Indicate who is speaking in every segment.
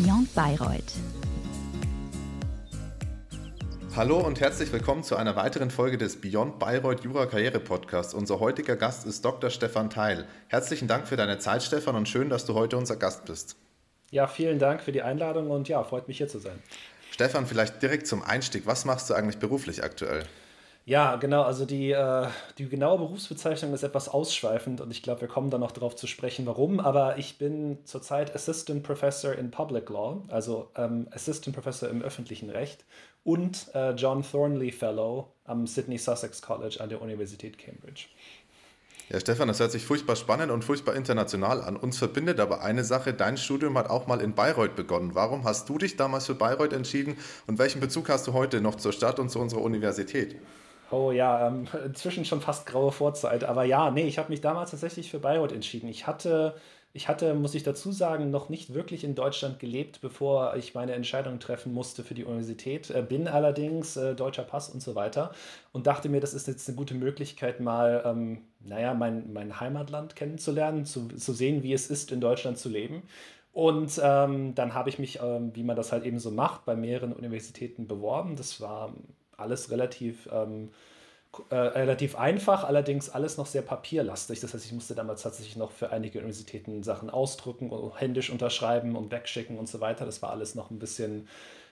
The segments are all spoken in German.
Speaker 1: Beyond Bayreuth.
Speaker 2: Hallo und herzlich willkommen zu einer weiteren Folge des Beyond Bayreuth Jura Karriere Podcasts. Unser heutiger Gast ist Dr. Stefan Teil. Herzlichen Dank für deine Zeit, Stefan, und schön, dass du heute unser Gast bist.
Speaker 3: Ja, vielen Dank für die Einladung und ja, freut mich hier zu sein.
Speaker 2: Stefan, vielleicht direkt zum Einstieg. Was machst du eigentlich beruflich aktuell?
Speaker 3: Ja, genau. Also die, äh, die genaue Berufsbezeichnung ist etwas ausschweifend und ich glaube, wir kommen dann noch darauf zu sprechen, warum. Aber ich bin zurzeit Assistant Professor in Public Law, also ähm, Assistant Professor im öffentlichen Recht und äh, John Thornley Fellow am Sydney Sussex College an der Universität Cambridge.
Speaker 2: Ja, Stefan, das hört sich furchtbar spannend und furchtbar international an. Uns verbindet aber eine Sache, dein Studium hat auch mal in Bayreuth begonnen. Warum hast du dich damals für Bayreuth entschieden und welchen Bezug hast du heute noch zur Stadt und zu unserer Universität?
Speaker 3: Oh ja, ähm, inzwischen schon fast graue Vorzeit. Aber ja, nee, ich habe mich damals tatsächlich für Bayreuth entschieden. Ich hatte, ich hatte, muss ich dazu sagen, noch nicht wirklich in Deutschland gelebt, bevor ich meine Entscheidung treffen musste für die Universität. Äh, bin allerdings äh, deutscher Pass und so weiter und dachte mir, das ist jetzt eine gute Möglichkeit, mal, ähm, naja, mein, mein Heimatland kennenzulernen, zu, zu sehen, wie es ist, in Deutschland zu leben. Und ähm, dann habe ich mich, ähm, wie man das halt eben so macht, bei mehreren Universitäten beworben. Das war alles relativ, ähm, äh, relativ einfach, allerdings alles noch sehr papierlastig. Das heißt, ich musste damals tatsächlich noch für einige Universitäten Sachen ausdrucken und händisch unterschreiben und wegschicken und so weiter. Das war alles noch ein bisschen,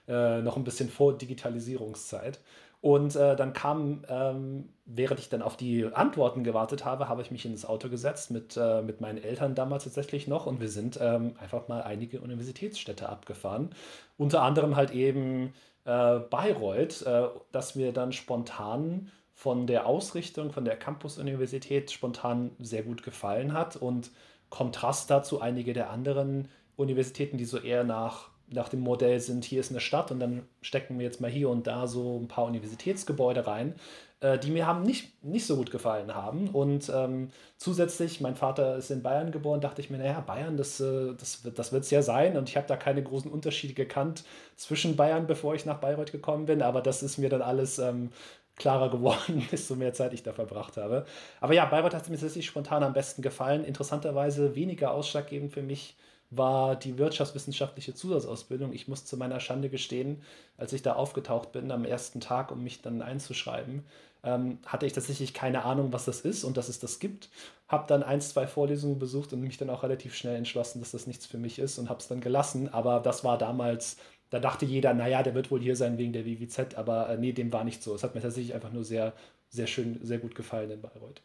Speaker 3: äh, noch ein bisschen vor Digitalisierungszeit. Und äh, dann kam, ähm, während ich dann auf die Antworten gewartet habe, habe ich mich in das Auto gesetzt mit, äh, mit meinen Eltern damals tatsächlich noch und wir sind ähm, einfach mal einige Universitätsstädte abgefahren. Unter anderem halt eben äh, Bayreuth, äh, das mir dann spontan von der Ausrichtung, von der Campus-Universität spontan sehr gut gefallen hat und Kontrast dazu einige der anderen Universitäten, die so eher nach nach dem Modell sind, hier ist eine Stadt und dann stecken wir jetzt mal hier und da so ein paar Universitätsgebäude rein, äh, die mir haben nicht, nicht so gut gefallen haben. Und ähm, zusätzlich, mein Vater ist in Bayern geboren, dachte ich mir, naja, Bayern, das, äh, das, wird es ja sein. Und ich habe da keine großen Unterschiede gekannt zwischen Bayern, bevor ich nach Bayreuth gekommen bin. Aber das ist mir dann alles ähm, klarer geworden, desto mehr Zeit ich da verbracht habe. Aber ja, Bayreuth hat mir tatsächlich spontan am besten gefallen. Interessanterweise weniger ausschlaggebend für mich war die wirtschaftswissenschaftliche Zusatzausbildung. Ich muss zu meiner Schande gestehen, als ich da aufgetaucht bin am ersten Tag, um mich dann einzuschreiben, ähm, hatte ich tatsächlich keine Ahnung, was das ist und dass es das gibt. Habe dann ein, zwei Vorlesungen besucht und mich dann auch relativ schnell entschlossen, dass das nichts für mich ist und habe es dann gelassen. Aber das war damals, da dachte jeder, naja, der wird wohl hier sein wegen der WWZ, aber äh, nee, dem war nicht so. Es hat mir tatsächlich einfach nur sehr, sehr schön, sehr gut gefallen in Bayreuth.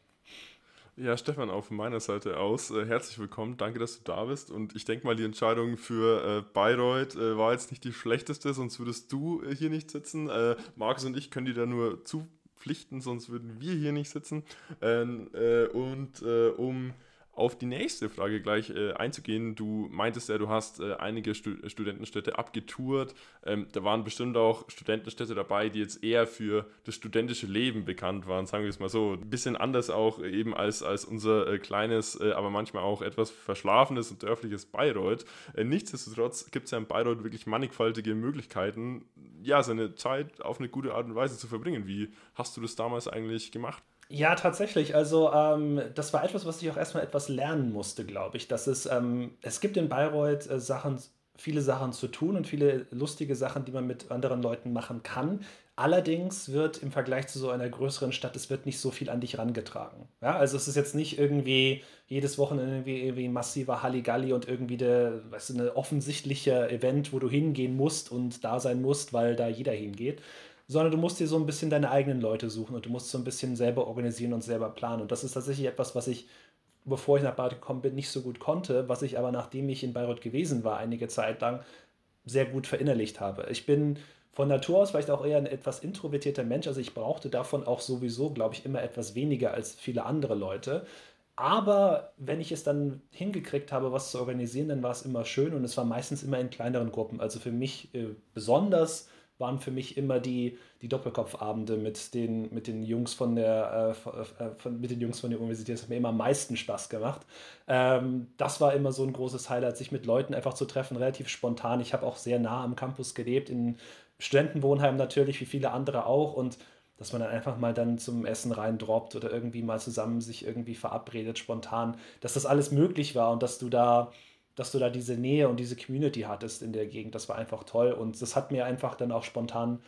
Speaker 4: Ja, Stefan, auch von meiner Seite aus äh, herzlich willkommen. Danke, dass du da bist. Und ich denke mal, die Entscheidung für äh, Bayreuth äh, war jetzt nicht die schlechteste, sonst würdest du äh, hier nicht sitzen. Äh, Markus und ich können dir da nur zupflichten, sonst würden wir hier nicht sitzen. Ähm, äh, und um auf die nächste Frage gleich äh, einzugehen. Du meintest ja, du hast äh, einige Stu Studentenstädte abgetourt. Ähm, da waren bestimmt auch Studentenstädte dabei, die jetzt eher für das studentische Leben bekannt waren, sagen wir es mal so. Ein bisschen anders auch eben als, als unser äh, kleines, äh, aber manchmal auch etwas verschlafenes und dörfliches Bayreuth. Äh, nichtsdestotrotz gibt es ja in Bayreuth wirklich mannigfaltige Möglichkeiten, ja, seine Zeit auf eine gute Art und Weise zu verbringen. Wie hast du das damals eigentlich gemacht?
Speaker 3: Ja, tatsächlich. Also ähm, das war etwas, was ich auch erstmal etwas lernen musste, glaube ich. Dass es, ähm, es gibt in Bayreuth äh, Sachen, viele Sachen zu tun und viele lustige Sachen, die man mit anderen Leuten machen kann. Allerdings wird im Vergleich zu so einer größeren Stadt, es wird nicht so viel an dich rangetragen. Ja, also es ist jetzt nicht irgendwie jedes Wochenende irgendwie, irgendwie massiver Halligalli und irgendwie der, weißt du, eine offensichtliche Event, wo du hingehen musst und da sein musst, weil da jeder hingeht, sondern du musst dir so ein bisschen deine eigenen Leute suchen und du musst so ein bisschen selber organisieren und selber planen. Und das ist tatsächlich etwas, was ich, bevor ich nach Bayreuth gekommen bin, nicht so gut konnte, was ich aber, nachdem ich in Bayreuth gewesen war, einige Zeit lang, sehr gut verinnerlicht habe. Ich bin von Natur aus vielleicht auch eher ein etwas introvertierter Mensch, also ich brauchte davon auch sowieso, glaube ich, immer etwas weniger als viele andere Leute. Aber wenn ich es dann hingekriegt habe, was zu organisieren, dann war es immer schön und es war meistens immer in kleineren Gruppen. Also für mich äh, besonders waren für mich immer die, die Doppelkopfabende mit den, mit den Jungs von der, äh, äh, von, mit den Jungs von der Universität. Das hat mir immer am meisten Spaß gemacht. Ähm, das war immer so ein großes Highlight, sich mit Leuten einfach zu treffen, relativ spontan. Ich habe auch sehr nah am Campus gelebt, in Studentenwohnheim natürlich, wie viele andere auch. Und dass man dann einfach mal dann zum Essen reindroppt oder irgendwie mal zusammen sich irgendwie verabredet, spontan, dass das alles möglich war und dass du da dass du da diese Nähe und diese Community hattest in der Gegend. Das war einfach toll und das hat mir einfach dann auch spontan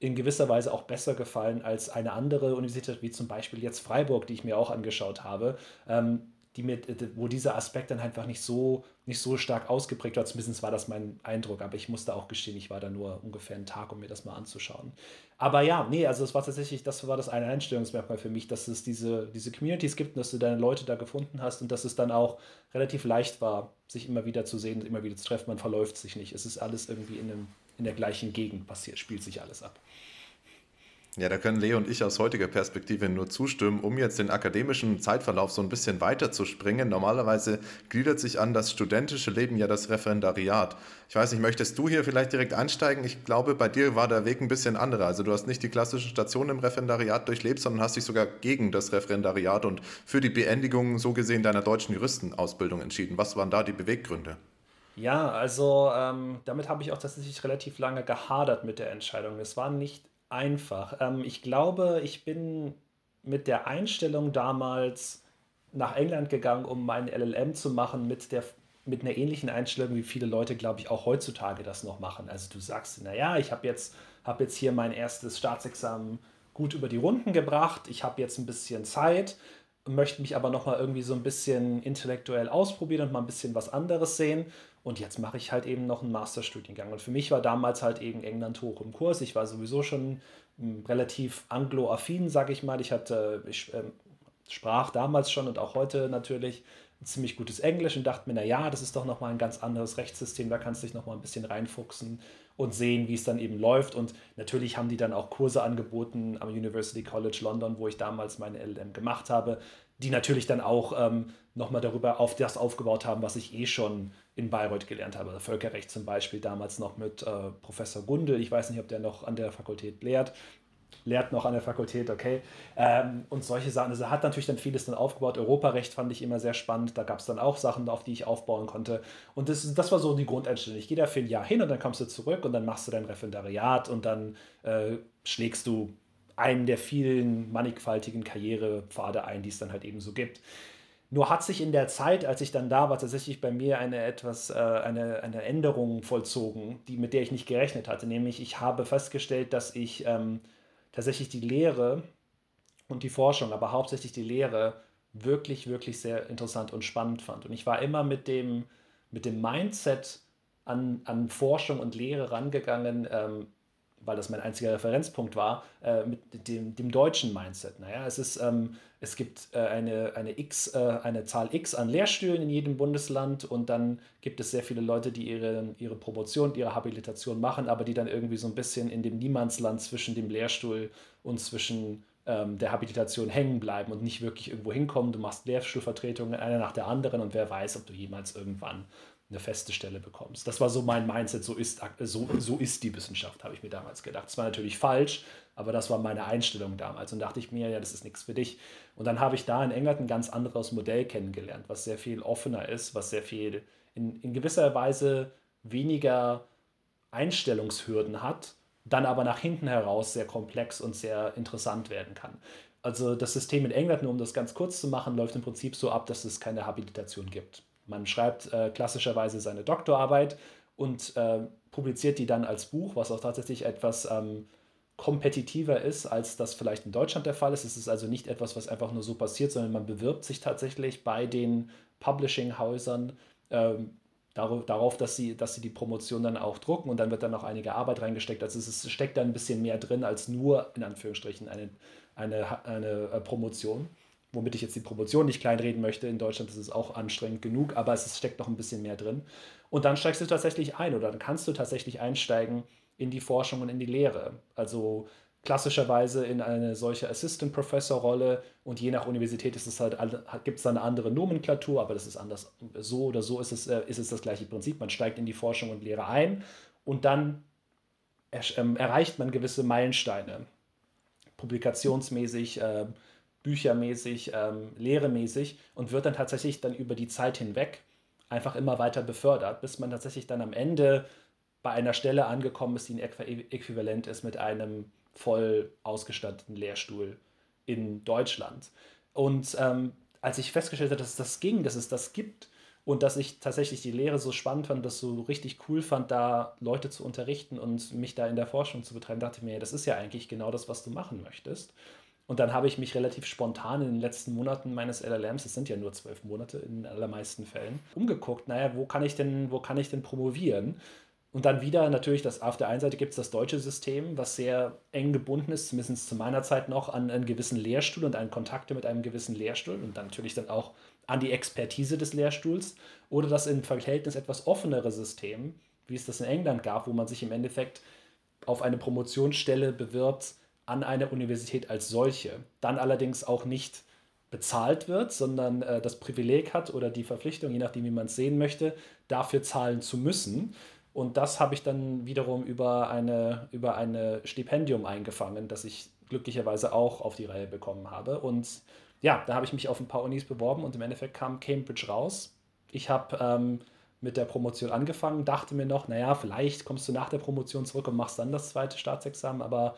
Speaker 3: in gewisser Weise auch besser gefallen als eine andere Universität, wie zum Beispiel jetzt Freiburg, die ich mir auch angeschaut habe. Ähm, die mit, wo dieser Aspekt dann einfach nicht so, nicht so stark ausgeprägt war. Zumindest war das mein Eindruck, aber ich musste auch gestehen, ich war da nur ungefähr einen Tag, um mir das mal anzuschauen. Aber ja, nee, also es war tatsächlich, das war das eine Einstellungsmerkmal für mich, dass es diese, diese Communities gibt und dass du deine Leute da gefunden hast und dass es dann auch relativ leicht war, sich immer wieder zu sehen, immer wieder zu treffen. Man verläuft sich nicht. Es ist alles irgendwie in, einem, in der gleichen Gegend passiert, spielt sich alles ab.
Speaker 2: Ja, da können Leo und ich aus heutiger Perspektive nur zustimmen, um jetzt den akademischen Zeitverlauf so ein bisschen weiter zu springen. Normalerweise gliedert sich an das studentische Leben ja das Referendariat. Ich weiß nicht, möchtest du hier vielleicht direkt einsteigen? Ich glaube, bei dir war der Weg ein bisschen anderer. Also du hast nicht die klassische Station im Referendariat durchlebt, sondern hast dich sogar gegen das Referendariat und für die Beendigung so gesehen deiner deutschen Juristenausbildung entschieden. Was waren da die Beweggründe?
Speaker 3: Ja, also ähm, damit habe ich auch tatsächlich relativ lange gehadert mit der Entscheidung. Es war nicht einfach. Ähm, ich glaube, ich bin mit der Einstellung damals nach England gegangen, um meinen LLM zu machen, mit, der, mit einer ähnlichen Einstellung, wie viele Leute, glaube ich, auch heutzutage das noch machen. Also du sagst, naja, ich habe jetzt, hab jetzt hier mein erstes Staatsexamen gut über die Runden gebracht, ich habe jetzt ein bisschen Zeit, möchte mich aber noch mal irgendwie so ein bisschen intellektuell ausprobieren und mal ein bisschen was anderes sehen. Und jetzt mache ich halt eben noch einen Masterstudiengang. Und für mich war damals halt eben England hoch im Kurs. Ich war sowieso schon hm, relativ anglo-affin, sage ich mal. Ich hatte, ich äh, sprach damals schon und auch heute natürlich ein ziemlich gutes Englisch und dachte mir, naja, das ist doch nochmal ein ganz anderes Rechtssystem, da kannst du dich nochmal ein bisschen reinfuchsen und sehen, wie es dann eben läuft. Und natürlich haben die dann auch Kurse angeboten am University College London, wo ich damals meine LLM gemacht habe, die natürlich dann auch ähm, nochmal darüber auf das aufgebaut haben, was ich eh schon in Bayreuth gelernt habe. Völkerrecht zum Beispiel damals noch mit äh, Professor Gundel. Ich weiß nicht, ob der noch an der Fakultät lehrt lehrt noch an der Fakultät, okay. Ähm, und solche Sachen. Also hat natürlich dann vieles dann aufgebaut. Europarecht fand ich immer sehr spannend. Da gab es dann auch Sachen, auf die ich aufbauen konnte. Und das, das war so die Grundeinstellung. Ich gehe da für ein Jahr hin und dann kommst du zurück und dann machst du dein Referendariat und dann äh, schlägst du einen der vielen mannigfaltigen Karrierepfade ein, die es dann halt eben so gibt. Nur hat sich in der Zeit, als ich dann da war, tatsächlich bei mir eine etwas, äh, eine, eine Änderung vollzogen, die, mit der ich nicht gerechnet hatte. Nämlich ich habe festgestellt, dass ich ähm, tatsächlich die Lehre und die Forschung, aber hauptsächlich die Lehre wirklich, wirklich sehr interessant und spannend fand. Und ich war immer mit dem, mit dem Mindset an, an Forschung und Lehre rangegangen, ähm, weil das mein einziger Referenzpunkt war, äh, mit dem, dem, deutschen Mindset. Naja, es ist, ähm, es gibt äh, eine, eine, X, äh, eine Zahl X an Lehrstühlen in jedem Bundesland und dann gibt es sehr viele Leute, die ihre, ihre Promotion, ihre Habilitation machen, aber die dann irgendwie so ein bisschen in dem Niemandsland zwischen dem Lehrstuhl und zwischen ähm, der Habilitation hängen bleiben und nicht wirklich irgendwo hinkommen. Du machst Lehrstuhlvertretungen, eine nach der anderen und wer weiß, ob du jemals irgendwann eine feste Stelle bekommst. Das war so mein Mindset, so ist, so, so ist die Wissenschaft, habe ich mir damals gedacht. Das war natürlich falsch, aber das war meine Einstellung damals. Und dachte ich mir, ja, das ist nichts für dich. Und dann habe ich da in England ein ganz anderes Modell kennengelernt, was sehr viel offener ist, was sehr viel in, in gewisser Weise weniger Einstellungshürden hat, dann aber nach hinten heraus sehr komplex und sehr interessant werden kann. Also das System in England, nur um das ganz kurz zu machen, läuft im Prinzip so ab, dass es keine Habilitation gibt. Man schreibt äh, klassischerweise seine Doktorarbeit und äh, publiziert die dann als Buch, was auch tatsächlich etwas ähm, kompetitiver ist, als das vielleicht in Deutschland der Fall ist. Es ist also nicht etwas, was einfach nur so passiert, sondern man bewirbt sich tatsächlich bei den Publishing-Häusern ähm, darauf, dass sie, dass sie die Promotion dann auch drucken und dann wird dann noch einige Arbeit reingesteckt. Also es steckt da ein bisschen mehr drin als nur in Anführungsstrichen eine, eine, eine äh, Promotion womit ich jetzt die Promotion nicht kleinreden möchte. In Deutschland ist es auch anstrengend genug, aber es steckt noch ein bisschen mehr drin. Und dann steigst du tatsächlich ein oder dann kannst du tatsächlich einsteigen in die Forschung und in die Lehre. Also klassischerweise in eine solche Assistant Professor Rolle und je nach Universität ist es halt gibt es eine andere Nomenklatur, aber das ist anders. So oder so ist es, äh, ist es das gleiche Prinzip. Man steigt in die Forschung und Lehre ein und dann ähm, erreicht man gewisse Meilensteine. Publikationsmäßig, äh, büchermäßig, ähm, lehremäßig und wird dann tatsächlich dann über die Zeit hinweg einfach immer weiter befördert, bis man tatsächlich dann am Ende bei einer Stelle angekommen ist, die ein Äquivalent ist mit einem voll ausgestatteten Lehrstuhl in Deutschland. Und ähm, als ich festgestellt habe, dass das ging, dass es das gibt Und dass ich tatsächlich die Lehre so spannend fand, das so richtig cool fand, da Leute zu unterrichten und mich da in der Forschung zu betreiben, dachte ich mir, das ist ja eigentlich genau das, was du machen möchtest. Und dann habe ich mich relativ spontan in den letzten Monaten meines LLMs, das sind ja nur zwölf Monate in den allermeisten Fällen, umgeguckt, naja, wo kann ich denn, wo kann ich denn promovieren? Und dann wieder natürlich, das, auf der einen Seite gibt es das deutsche System, was sehr eng gebunden ist, zumindest zu meiner Zeit noch, an einen gewissen Lehrstuhl und an Kontakte mit einem gewissen Lehrstuhl und dann natürlich dann auch an die Expertise des Lehrstuhls oder das im Verhältnis etwas offenere System, wie es das in England gab, wo man sich im Endeffekt auf eine Promotionsstelle bewirbt an einer Universität als solche, dann allerdings auch nicht bezahlt wird, sondern äh, das Privileg hat oder die Verpflichtung, je nachdem, wie man es sehen möchte, dafür zahlen zu müssen. Und das habe ich dann wiederum über eine, über eine Stipendium eingefangen, das ich glücklicherweise auch auf die Reihe bekommen habe. Und ja, da habe ich mich auf ein paar Unis beworben und im Endeffekt kam Cambridge raus. Ich habe ähm, mit der Promotion angefangen, dachte mir noch, naja, vielleicht kommst du nach der Promotion zurück und machst dann das zweite Staatsexamen, aber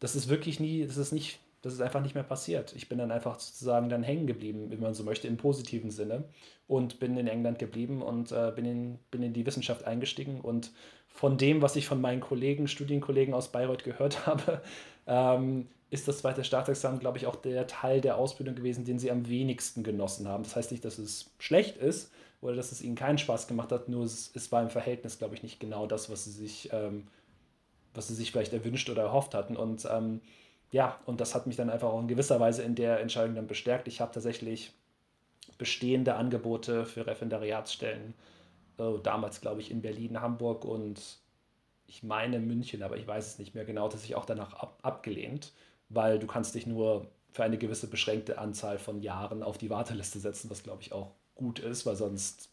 Speaker 3: das ist wirklich nie, das ist nicht, das ist einfach nicht mehr passiert. Ich bin dann einfach sozusagen dann hängen geblieben, wie man so möchte, im positiven Sinne und bin in England geblieben und äh, bin, in, bin in die Wissenschaft eingestiegen und von dem, was ich von meinen Kollegen, Studienkollegen aus Bayreuth gehört habe, ähm, ist das zweite Staatsexamen, glaube ich, auch der Teil der Ausbildung gewesen, den sie am wenigsten genossen haben. Das heißt nicht, dass es schlecht ist oder dass es ihnen keinen Spaß gemacht hat, nur es, es war im Verhältnis, glaube ich, nicht genau das, was sie sich, ähm, was sie sich vielleicht erwünscht oder erhofft hatten. Und ähm, ja, und das hat mich dann einfach auch in gewisser Weise in der Entscheidung dann bestärkt. Ich habe tatsächlich bestehende Angebote für Referendariatsstellen, äh, damals glaube ich in Berlin, Hamburg und ich meine München, aber ich weiß es nicht mehr genau, dass ich auch danach ab, abgelehnt weil du kannst dich nur für eine gewisse beschränkte Anzahl von Jahren auf die Warteliste setzen, was glaube ich auch gut ist, weil sonst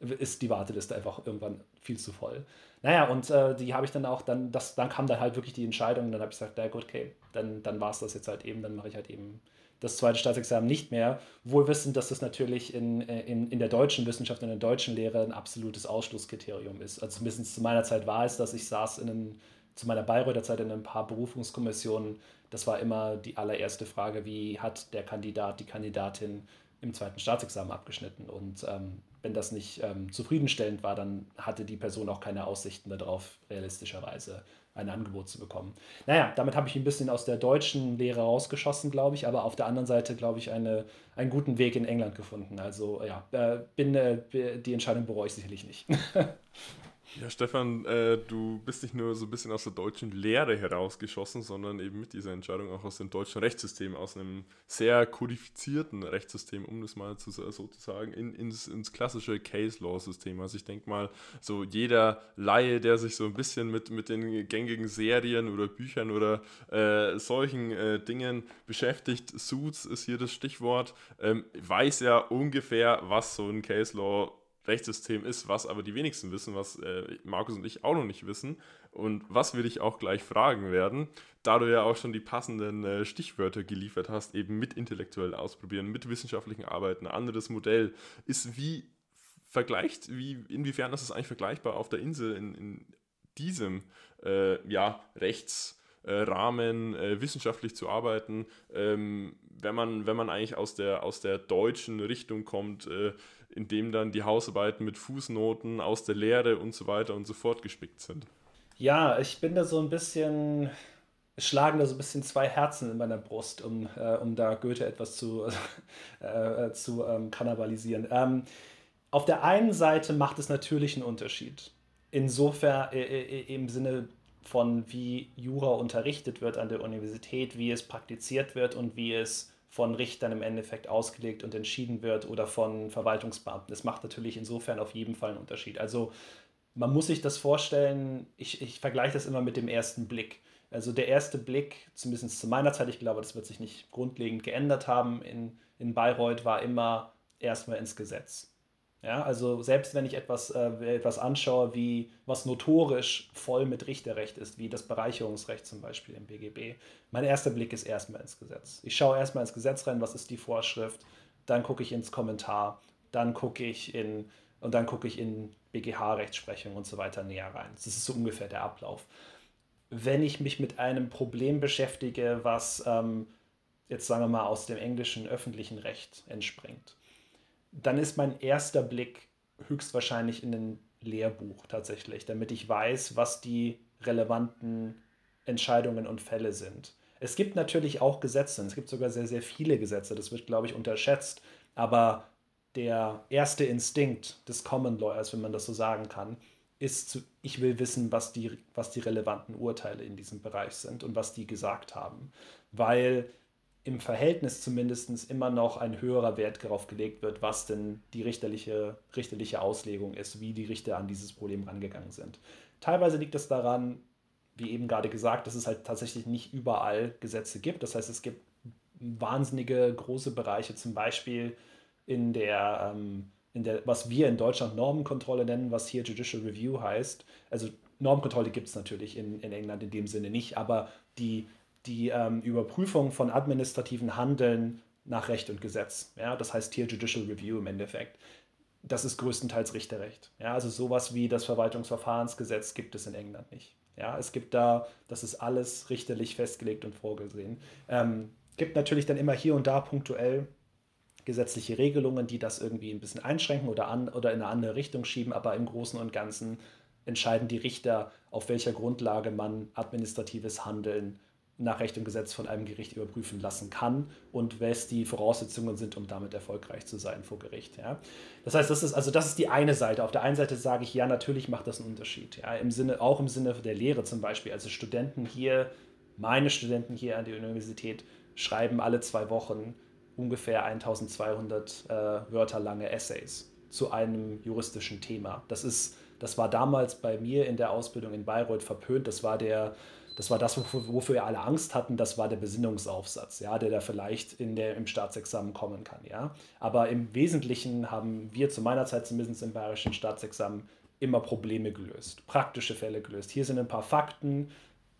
Speaker 3: ist die Warteliste einfach irgendwann viel zu voll. Naja, und äh, die habe ich dann auch, dann, das, dann kam dann halt wirklich die Entscheidung, dann habe ich gesagt, na gut, okay, dann, dann war es das jetzt halt eben, dann mache ich halt eben das zweite Staatsexamen nicht mehr, wohl wissend, dass das natürlich in, in, in der deutschen Wissenschaft, in der deutschen Lehre ein absolutes Ausschlusskriterium ist. Also zumindest zu meiner Zeit war es, dass ich saß in einem, zu meiner Bayreuther Zeit in ein paar Berufungskommissionen, das war immer die allererste Frage, wie hat der Kandidat, die Kandidatin im zweiten Staatsexamen abgeschnitten. Und ähm, wenn das nicht ähm, zufriedenstellend war, dann hatte die Person auch keine Aussichten darauf, realistischerweise ein Angebot zu bekommen. Naja, damit habe ich ein bisschen aus der deutschen Lehre rausgeschossen, glaube ich, aber auf der anderen Seite, glaube ich, eine, einen guten Weg in England gefunden. Also ja, äh, bin, äh, die Entscheidung bereue ich sicherlich nicht.
Speaker 4: Ja, Stefan, äh, du bist nicht nur so ein bisschen aus der deutschen Lehre herausgeschossen, sondern eben mit dieser Entscheidung auch aus dem deutschen Rechtssystem, aus einem sehr kodifizierten Rechtssystem, um das mal zu, sozusagen in, ins, ins klassische Case-Law-System. Also ich denke mal, so jeder Laie, der sich so ein bisschen mit, mit den gängigen Serien oder Büchern oder äh, solchen äh, Dingen beschäftigt, Suits ist hier das Stichwort, ähm, weiß ja ungefähr, was so ein Case-Law Rechtssystem ist, was aber die wenigsten wissen, was äh, Markus und ich auch noch nicht wissen. Und was wir dich auch gleich fragen werden, da du ja auch schon die passenden äh, Stichwörter geliefert hast, eben mit intellektuell ausprobieren, mit wissenschaftlichen Arbeiten, anderes Modell, ist wie vergleicht, wie, inwiefern ist es eigentlich vergleichbar auf der Insel in, in diesem äh, ja, Rechtsrahmen äh, wissenschaftlich zu arbeiten, ähm, wenn, man, wenn man eigentlich aus der, aus der deutschen Richtung kommt, äh, in dem dann die Hausarbeiten mit Fußnoten aus der Lehre und so weiter und so fort gespickt sind.
Speaker 3: Ja, ich bin da so ein bisschen, schlagen da so ein bisschen zwei Herzen in meiner Brust, um, äh, um da Goethe etwas zu, äh, zu ähm, kannibalisieren. Ähm, auf der einen Seite macht es natürlich einen Unterschied. Insofern äh, äh im Sinne von wie Jura unterrichtet wird an der Universität, wie es praktiziert wird und wie es von Richtern im Endeffekt ausgelegt und entschieden wird oder von Verwaltungsbeamten. Das macht natürlich insofern auf jeden Fall einen Unterschied. Also man muss sich das vorstellen, ich, ich vergleiche das immer mit dem ersten Blick. Also der erste Blick, zumindest zu meiner Zeit, ich glaube, das wird sich nicht grundlegend geändert haben in, in Bayreuth, war immer erstmal ins Gesetz. Ja, also selbst wenn ich etwas, äh, etwas anschaue, wie was notorisch voll mit Richterrecht ist, wie das Bereicherungsrecht zum Beispiel im BGB, mein erster Blick ist erstmal ins Gesetz. Ich schaue erstmal ins Gesetz rein, was ist die Vorschrift, dann gucke ich ins Kommentar, dann gucke ich in und dann gucke ich in BGH-Rechtsprechung und so weiter näher rein. Das ist so ungefähr der Ablauf. Wenn ich mich mit einem Problem beschäftige, was ähm, jetzt sagen wir mal aus dem englischen öffentlichen Recht entspringt, dann ist mein erster Blick höchstwahrscheinlich in ein Lehrbuch tatsächlich, damit ich weiß, was die relevanten Entscheidungen und Fälle sind. Es gibt natürlich auch Gesetze, es gibt sogar sehr, sehr viele Gesetze, das wird, glaube ich, unterschätzt, aber der erste Instinkt des Common Lawyers, wenn man das so sagen kann, ist, zu, ich will wissen, was die, was die relevanten Urteile in diesem Bereich sind und was die gesagt haben. Weil im Verhältnis zumindest immer noch ein höherer Wert darauf gelegt wird, was denn die richterliche, richterliche Auslegung ist, wie die Richter an dieses Problem rangegangen sind. Teilweise liegt es daran, wie eben gerade gesagt, dass es halt tatsächlich nicht überall Gesetze gibt. Das heißt, es gibt wahnsinnige große Bereiche, zum Beispiel in der, ähm, in der, was wir in Deutschland Normenkontrolle nennen, was hier Judicial Review heißt. Also Normenkontrolle gibt es natürlich in, in England in dem Sinne nicht, aber die, die ähm, Überprüfung von administrativen Handeln nach Recht und Gesetz. Ja, das heißt hier Judicial Review im Endeffekt. Das ist größtenteils Richterrecht. Ja, also sowas wie das Verwaltungsverfahrensgesetz gibt es in England nicht. Ja, es gibt da, das ist alles richterlich festgelegt und vorgesehen. Ähm, gibt natürlich dann immer hier und da punktuell gesetzliche Regelungen, die das irgendwie ein bisschen einschränken oder, an, oder in eine andere Richtung schieben, aber im Großen und Ganzen entscheiden die Richter, auf welcher Grundlage man administratives Handeln nach Recht und Gesetz von einem Gericht überprüfen lassen kann und was die Voraussetzungen sind, um damit erfolgreich zu sein vor Gericht. Ja. Das heißt, das ist also das ist die eine Seite. Auf der einen Seite sage ich, ja, natürlich macht das einen Unterschied. Ja. Im Sinne, auch im Sinne der Lehre zum Beispiel. Also Studenten hier, meine Studenten hier an der Universität schreiben alle zwei Wochen ungefähr 1200 äh, Wörter lange Essays zu einem juristischen Thema. Das ist, das war damals bei mir in der Ausbildung in Bayreuth verpönt. Das war der, das war das, wofür wir alle Angst hatten. Das war der Besinnungsaufsatz, ja, der da vielleicht in der, im Staatsexamen kommen kann, ja. Aber im Wesentlichen haben wir zu meiner Zeit zumindest im bayerischen Staatsexamen immer Probleme gelöst, praktische Fälle gelöst. Hier sind ein paar Fakten.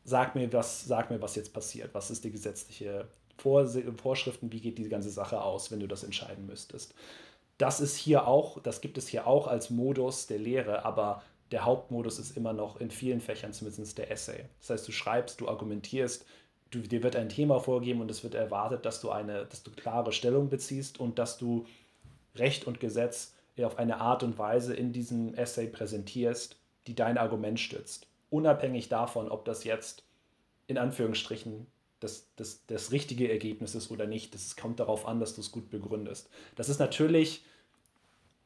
Speaker 3: Sag mir, was, sag mir, was jetzt passiert. Was ist die gesetzliche Vorschriften, wie geht die ganze Sache aus, wenn du das entscheiden müsstest. Das ist hier auch, das gibt es hier auch als Modus der Lehre, aber der Hauptmodus ist immer noch in vielen Fächern zumindest der Essay. Das heißt, du schreibst, du argumentierst, du, dir wird ein Thema vorgegeben und es wird erwartet, dass du eine, dass du klare Stellung beziehst und dass du Recht und Gesetz auf eine Art und Weise in diesem Essay präsentierst, die dein Argument stützt. Unabhängig davon, ob das jetzt in Anführungsstrichen das, das, das richtige Ergebnis ist oder nicht. Das kommt darauf an, dass du es gut begründest. Das ist natürlich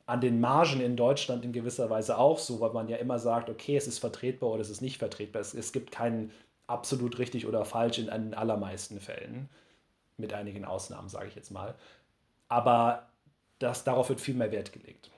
Speaker 3: an den Margen in Deutschland in gewisser Weise auch so, weil man ja immer sagt, okay, es ist vertretbar oder es ist nicht vertretbar. Es, es gibt keinen absolut richtig oder falsch in den allermeisten Fällen, mit einigen Ausnahmen, sage ich jetzt mal. Aber das, darauf wird viel mehr Wert gelegt.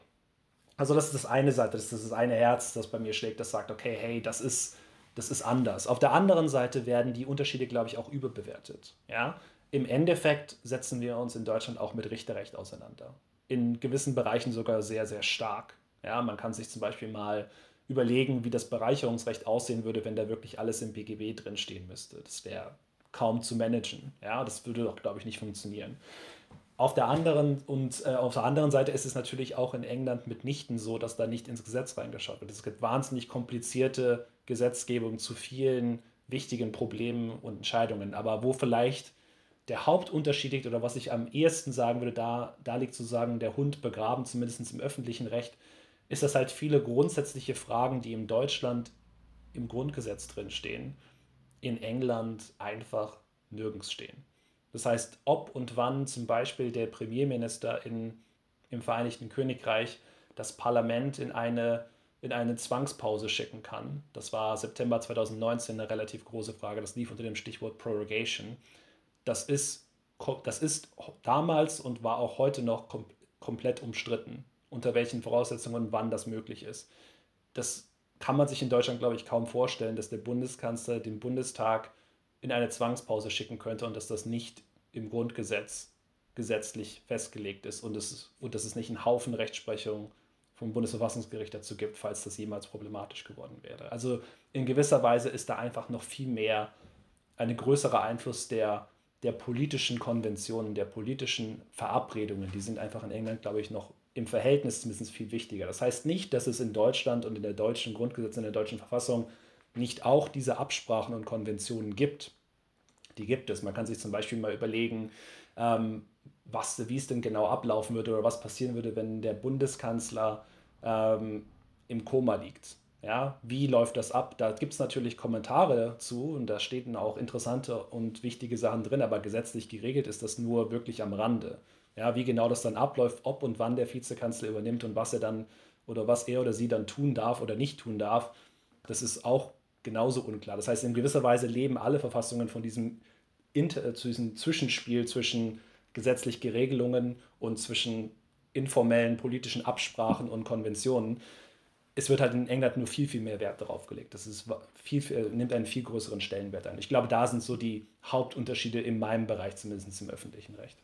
Speaker 3: Also das ist das eine Seite, das ist das eine Herz, das bei mir schlägt, das sagt, okay, hey, das ist das ist anders. Auf der anderen Seite werden die Unterschiede, glaube ich, auch überbewertet. Ja? Im Endeffekt setzen wir uns in Deutschland auch mit Richterrecht auseinander. In gewissen Bereichen sogar sehr, sehr stark. Ja? Man kann sich zum Beispiel mal überlegen, wie das Bereicherungsrecht aussehen würde, wenn da wirklich alles im BGB drinstehen müsste. Das wäre kaum zu managen. Ja? Das würde doch, glaube ich, nicht funktionieren. Auf der anderen und äh, auf der anderen Seite ist es natürlich auch in England mitnichten so, dass da nicht ins Gesetz reingeschaut wird. Es gibt wahnsinnig komplizierte Gesetzgebung zu vielen wichtigen Problemen und Entscheidungen. Aber wo vielleicht der Hauptunterschied liegt oder was ich am ehesten sagen würde, da, da liegt sozusagen der Hund begraben, zumindest im öffentlichen Recht, ist das halt viele grundsätzliche Fragen, die in Deutschland im Grundgesetz drin stehen, in England einfach nirgends stehen. Das heißt, ob und wann zum Beispiel der Premierminister in, im Vereinigten Königreich das Parlament in eine in eine Zwangspause schicken kann. Das war September 2019 eine relativ große Frage. Das lief unter dem Stichwort Prorogation. Das ist, das ist damals und war auch heute noch kom komplett umstritten, unter welchen Voraussetzungen und wann das möglich ist. Das kann man sich in Deutschland, glaube ich, kaum vorstellen, dass der Bundeskanzler den Bundestag in eine Zwangspause schicken könnte und dass das nicht im Grundgesetz gesetzlich festgelegt ist und, es, und dass es nicht einen Haufen Rechtsprechung vom Bundesverfassungsgericht dazu gibt, falls das jemals problematisch geworden wäre. Also in gewisser Weise ist da einfach noch viel mehr ein größerer Einfluss der, der politischen Konventionen, der politischen Verabredungen. Die sind einfach in England, glaube ich, noch im Verhältnis zumindest viel wichtiger. Das heißt nicht, dass es in Deutschland und in der deutschen Grundgesetz, in der deutschen Verfassung nicht auch diese Absprachen und Konventionen gibt. Die gibt es. Man kann sich zum Beispiel mal überlegen, ähm, was, wie es denn genau ablaufen würde oder was passieren würde, wenn der Bundeskanzler ähm, im Koma liegt. Ja, wie läuft das ab? Da gibt es natürlich Kommentare zu und da stehen auch interessante und wichtige Sachen drin, aber gesetzlich geregelt ist das nur wirklich am Rande. Ja, wie genau das dann abläuft, ob und wann der Vizekanzler übernimmt und was er dann oder was er oder sie dann tun darf oder nicht tun darf, das ist auch genauso unklar. Das heißt, in gewisser Weise leben alle Verfassungen von diesem, Inter äh, diesem Zwischenspiel zwischen gesetzlichen Regelungen und zwischen informellen politischen Absprachen und Konventionen. Es wird halt in England nur viel, viel mehr Wert darauf gelegt. Das ist viel, viel, nimmt einen viel größeren Stellenwert ein. Ich glaube, da sind so die Hauptunterschiede in meinem Bereich, zumindest im öffentlichen Recht.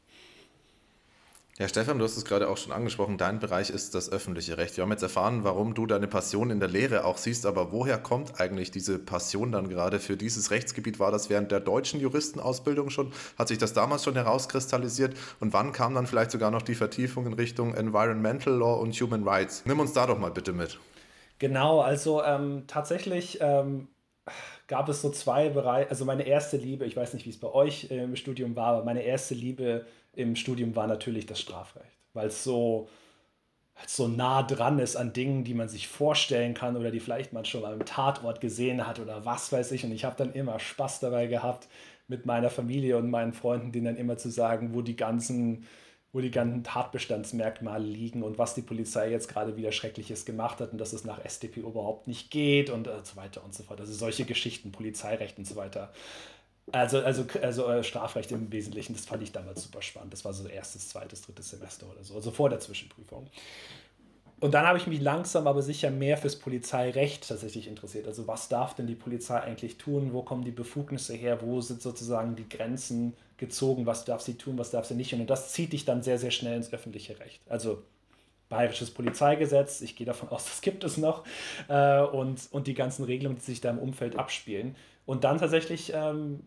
Speaker 2: Ja, Stefan, du hast es gerade auch schon angesprochen, dein Bereich ist das öffentliche Recht. Wir haben jetzt erfahren, warum du deine Passion in der Lehre auch siehst, aber woher kommt eigentlich diese Passion dann gerade für dieses Rechtsgebiet? War das während der deutschen Juristenausbildung schon? Hat sich das damals schon herauskristallisiert? Und wann kam dann vielleicht sogar noch die Vertiefung in Richtung Environmental Law und Human Rights? Nimm uns da doch mal bitte mit.
Speaker 3: Genau, also ähm, tatsächlich ähm, gab es so zwei Bereiche, also meine erste Liebe, ich weiß nicht, wie es bei euch im Studium war, aber meine erste Liebe im Studium war natürlich das Strafrecht, weil es so, so nah dran ist an Dingen, die man sich vorstellen kann oder die vielleicht man schon mal im Tatort gesehen hat oder was weiß ich. Und ich habe dann immer Spaß dabei gehabt, mit meiner Familie und meinen Freunden denen dann immer zu sagen, wo die ganzen wo die ganzen Tatbestandsmerkmale liegen und was die Polizei jetzt gerade wieder Schreckliches gemacht hat und dass es nach StPO überhaupt nicht geht und äh, so weiter und so fort. Also solche Geschichten, Polizeirecht und so weiter. Also, also, also äh, Strafrecht im Wesentlichen, das fand ich damals super spannend. Das war so erstes, zweites, drittes Semester oder so, also vor der Zwischenprüfung. Und dann habe ich mich langsam aber sicher mehr fürs Polizeirecht tatsächlich interessiert. Also was darf denn die Polizei eigentlich tun? Wo kommen die Befugnisse her? Wo sind sozusagen die Grenzen gezogen? Was darf sie tun? Was darf sie nicht? Und das zieht dich dann sehr, sehr schnell ins öffentliche Recht. Also Bayerisches Polizeigesetz, ich gehe davon aus, das gibt es noch, äh, und, und die ganzen Regelungen, die sich da im Umfeld abspielen. Und dann tatsächlich ähm,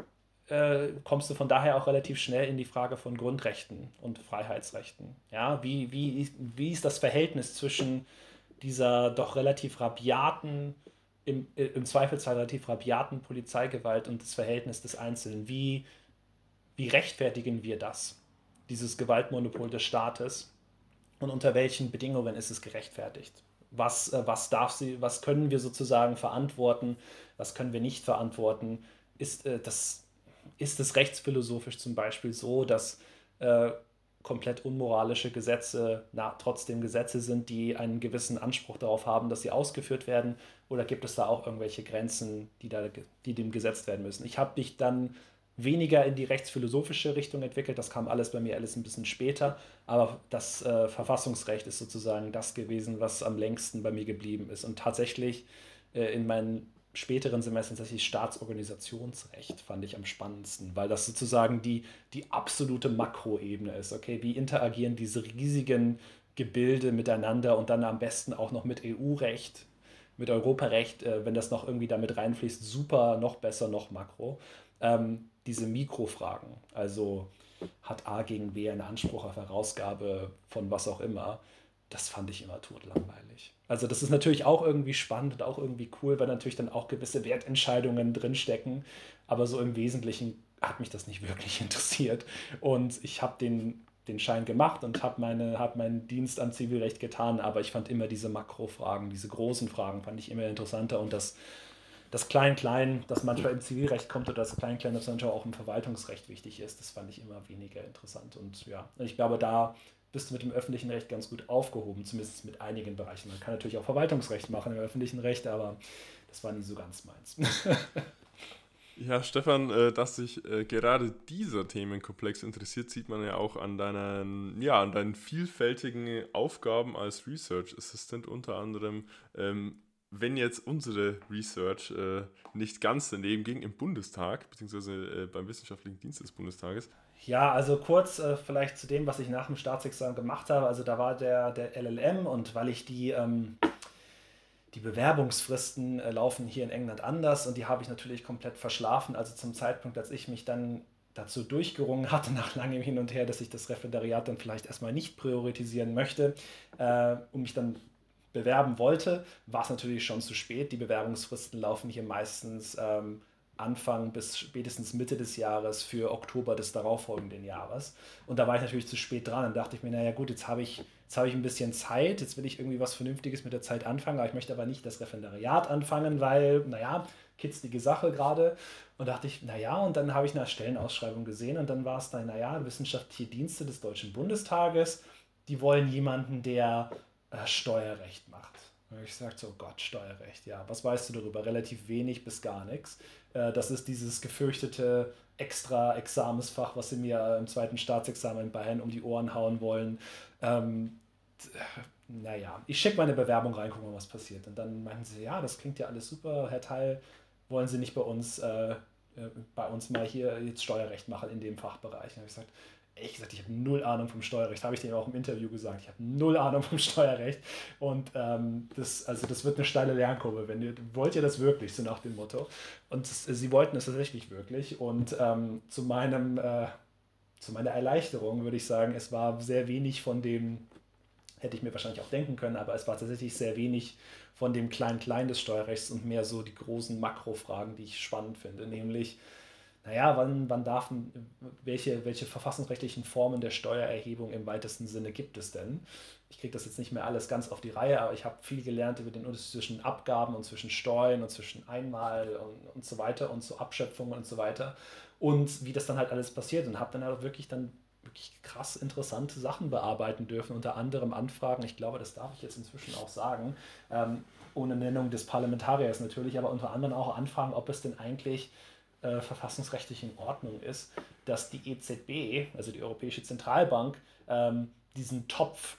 Speaker 3: äh, kommst du von daher auch relativ schnell in die Frage von Grundrechten und Freiheitsrechten. Ja, wie, wie, wie ist das Verhältnis zwischen dieser doch relativ rabiaten, im, äh, im Zweifelsfall relativ rabiaten Polizeigewalt und das Verhältnis des Einzelnen? Wie, wie rechtfertigen wir das, dieses Gewaltmonopol des Staates? Und unter welchen Bedingungen ist es gerechtfertigt? Was, äh, was, darf sie, was können wir sozusagen verantworten? Was können wir nicht verantworten? Ist äh, das ist es rechtsphilosophisch zum Beispiel so, dass äh, komplett unmoralische Gesetze na, trotzdem Gesetze sind, die einen gewissen Anspruch darauf haben, dass sie ausgeführt werden? Oder gibt es da auch irgendwelche Grenzen, die, da, die dem gesetzt werden müssen? Ich habe mich dann weniger in die rechtsphilosophische Richtung entwickelt. Das kam alles bei mir alles ein bisschen später. Aber das äh, Verfassungsrecht ist sozusagen das gewesen, was am längsten bei mir geblieben ist. Und tatsächlich äh, in meinen späteren Semestern tatsächlich Staatsorganisationsrecht fand ich am spannendsten, weil das sozusagen die, die absolute Makroebene ist. Okay, wie interagieren diese riesigen Gebilde miteinander und dann am besten auch noch mit EU-Recht, mit Europarecht, äh, wenn das noch irgendwie damit reinfließt, super, noch besser, noch makro. Ähm, diese Mikrofragen, also hat A gegen B einen Anspruch auf Herausgabe von was auch immer, das fand ich immer totlangweilig. Also das ist natürlich auch irgendwie spannend und auch irgendwie cool, weil natürlich dann auch gewisse Wertentscheidungen drinstecken. Aber so im Wesentlichen hat mich das nicht wirklich interessiert. Und ich habe den, den Schein gemacht und habe meine, hab meinen Dienst am Zivilrecht getan. Aber ich fand immer diese Makrofragen, diese großen Fragen, fand ich immer interessanter. Und das, das Klein-Klein, das manchmal im Zivilrecht kommt oder das Klein-Klein, das manchmal auch im Verwaltungsrecht wichtig ist, das fand ich immer weniger interessant. Und ja, ich glaube, da bist du mit dem öffentlichen Recht ganz gut aufgehoben, zumindest mit einigen Bereichen. Man kann natürlich auch Verwaltungsrecht machen im öffentlichen Recht, aber das war nie so ganz meins.
Speaker 4: Ja, Stefan, äh, dass sich äh, gerade dieser Themenkomplex interessiert, sieht man ja auch an deinen, ja, an deinen vielfältigen Aufgaben als Research Assistant, unter anderem, ähm, wenn jetzt unsere Research äh, nicht ganz daneben ging im Bundestag, beziehungsweise beim Wissenschaftlichen Dienst des Bundestages,
Speaker 3: ja, also kurz äh, vielleicht zu dem, was ich nach dem Staatsexamen gemacht habe. Also da war der, der LLM und weil ich die, ähm, die Bewerbungsfristen äh, laufen hier in England anders und die habe ich natürlich komplett verschlafen. Also zum Zeitpunkt, als ich mich dann dazu durchgerungen hatte, nach langem Hin und Her, dass ich das Referendariat dann vielleicht erstmal nicht priorisieren möchte äh, und mich dann bewerben wollte, war es natürlich schon zu spät. Die Bewerbungsfristen laufen hier meistens ähm, Anfang bis spätestens Mitte des Jahres für Oktober des darauffolgenden Jahres. Und da war ich natürlich zu spät dran. Dann dachte ich mir, naja gut, jetzt habe ich, habe ich ein bisschen Zeit, jetzt will ich irgendwie was Vernünftiges mit der Zeit anfangen, aber ich möchte aber nicht das Referendariat anfangen, weil, naja, kitzlige Sache gerade. Und dachte ich, naja, und dann habe ich eine Stellenausschreibung gesehen und dann war es dann, naja, wissenschaftliche Dienste des Deutschen Bundestages, die wollen jemanden, der äh, Steuerrecht macht. Und ich sagte so, Gott, Steuerrecht, ja, was weißt du darüber? Relativ wenig bis gar nichts. Äh, das ist dieses gefürchtete extra Examensfach, was sie mir im zweiten Staatsexamen in Bayern um die Ohren hauen wollen. Ähm, naja, ich schicke meine Bewerbung rein, gucken was passiert. Und dann meinten sie, ja, das klingt ja alles super, Herr Teil, wollen Sie nicht bei uns, äh, äh bei uns mal hier jetzt Steuerrecht machen in dem Fachbereich? Und habe ich gesagt, ehrlich gesagt, ich habe null Ahnung vom Steuerrecht, habe ich dir auch im Interview gesagt. Ich habe null Ahnung vom Steuerrecht. Und ähm, das, also das wird eine steile Lernkurve. Wenn ihr, wollt ihr das wirklich, so nach dem Motto. Und das, sie wollten es tatsächlich wirklich. Und ähm, zu meinem, äh, zu meiner Erleichterung würde ich sagen, es war sehr wenig von dem, hätte ich mir wahrscheinlich auch denken können, aber es war tatsächlich sehr wenig von dem Klein-Klein des Steuerrechts und mehr so die großen Makrofragen, die ich spannend finde, nämlich naja, wann, wann darf, welche, welche verfassungsrechtlichen Formen der Steuererhebung im weitesten Sinne gibt es denn? Ich kriege das jetzt nicht mehr alles ganz auf die Reihe, aber ich habe viel gelernt über den Unterschied zwischen Abgaben und zwischen Steuern und zwischen Einmal und, und so weiter und so Abschöpfungen und so weiter und wie das dann halt alles passiert und habe dann halt auch wirklich dann wirklich krass interessante Sachen bearbeiten dürfen, unter anderem Anfragen, ich glaube, das darf ich jetzt inzwischen auch sagen, ähm, ohne Nennung des Parlamentariers natürlich, aber unter anderem auch Anfragen, ob es denn eigentlich äh, verfassungsrechtlich in Ordnung ist, dass die EZB, also die Europäische Zentralbank, ähm, diesen Topf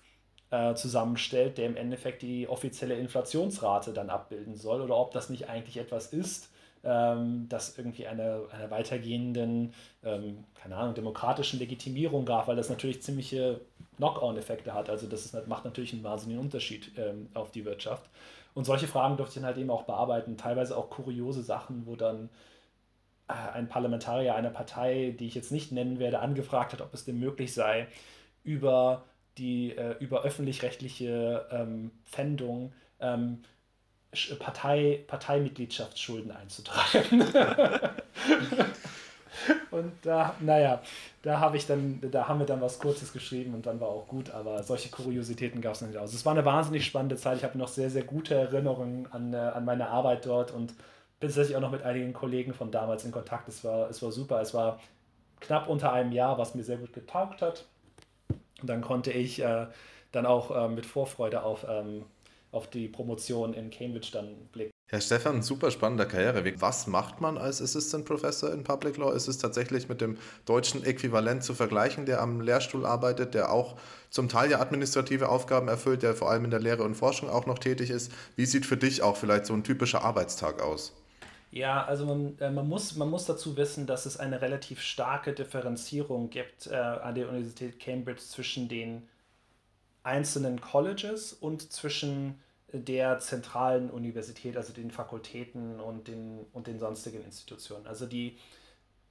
Speaker 3: äh, zusammenstellt, der im Endeffekt die offizielle Inflationsrate dann abbilden soll, oder ob das nicht eigentlich etwas ist, ähm, das irgendwie eine, einer weitergehenden, ähm, keine Ahnung, demokratischen Legitimierung gab, weil das natürlich ziemliche Knock-on-Effekte hat. Also das ist, macht natürlich einen wahnsinnigen Unterschied ähm, auf die Wirtschaft. Und solche Fragen durfte ich dann halt eben auch bearbeiten, teilweise auch kuriose Sachen, wo dann ein Parlamentarier einer Partei, die ich jetzt nicht nennen werde, angefragt hat, ob es denn möglich sei, über die äh, über öffentlich-rechtliche ähm, Pfändung ähm, Partei, Parteimitgliedschaftsschulden einzutragen. und da, naja, da habe ich dann, da haben wir dann was Kurzes geschrieben und dann war auch gut, aber solche Kuriositäten gab es nicht. Also es war eine wahnsinnig spannende Zeit. Ich habe noch sehr, sehr gute Erinnerungen an, äh, an meine Arbeit dort und bin tatsächlich auch noch mit einigen Kollegen von damals in Kontakt. Es war, es war super. Es war knapp unter einem Jahr, was mir sehr gut getaugt hat. Und dann konnte ich äh, dann auch äh, mit Vorfreude auf, ähm, auf die Promotion in Cambridge dann blicken.
Speaker 2: Herr Stefan, super spannender Karriereweg. Was macht man als Assistant Professor in Public Law? Ist es tatsächlich mit dem deutschen Äquivalent zu vergleichen, der am Lehrstuhl arbeitet, der auch zum Teil ja administrative Aufgaben erfüllt, der vor allem in der Lehre und Forschung auch noch tätig ist? Wie sieht für dich auch vielleicht so ein typischer Arbeitstag aus?
Speaker 3: Ja, also man, äh, man, muss, man muss dazu wissen, dass es eine relativ starke Differenzierung gibt äh, an der Universität Cambridge zwischen den einzelnen Colleges und zwischen der zentralen Universität, also den Fakultäten und den, und den sonstigen Institutionen. Also die,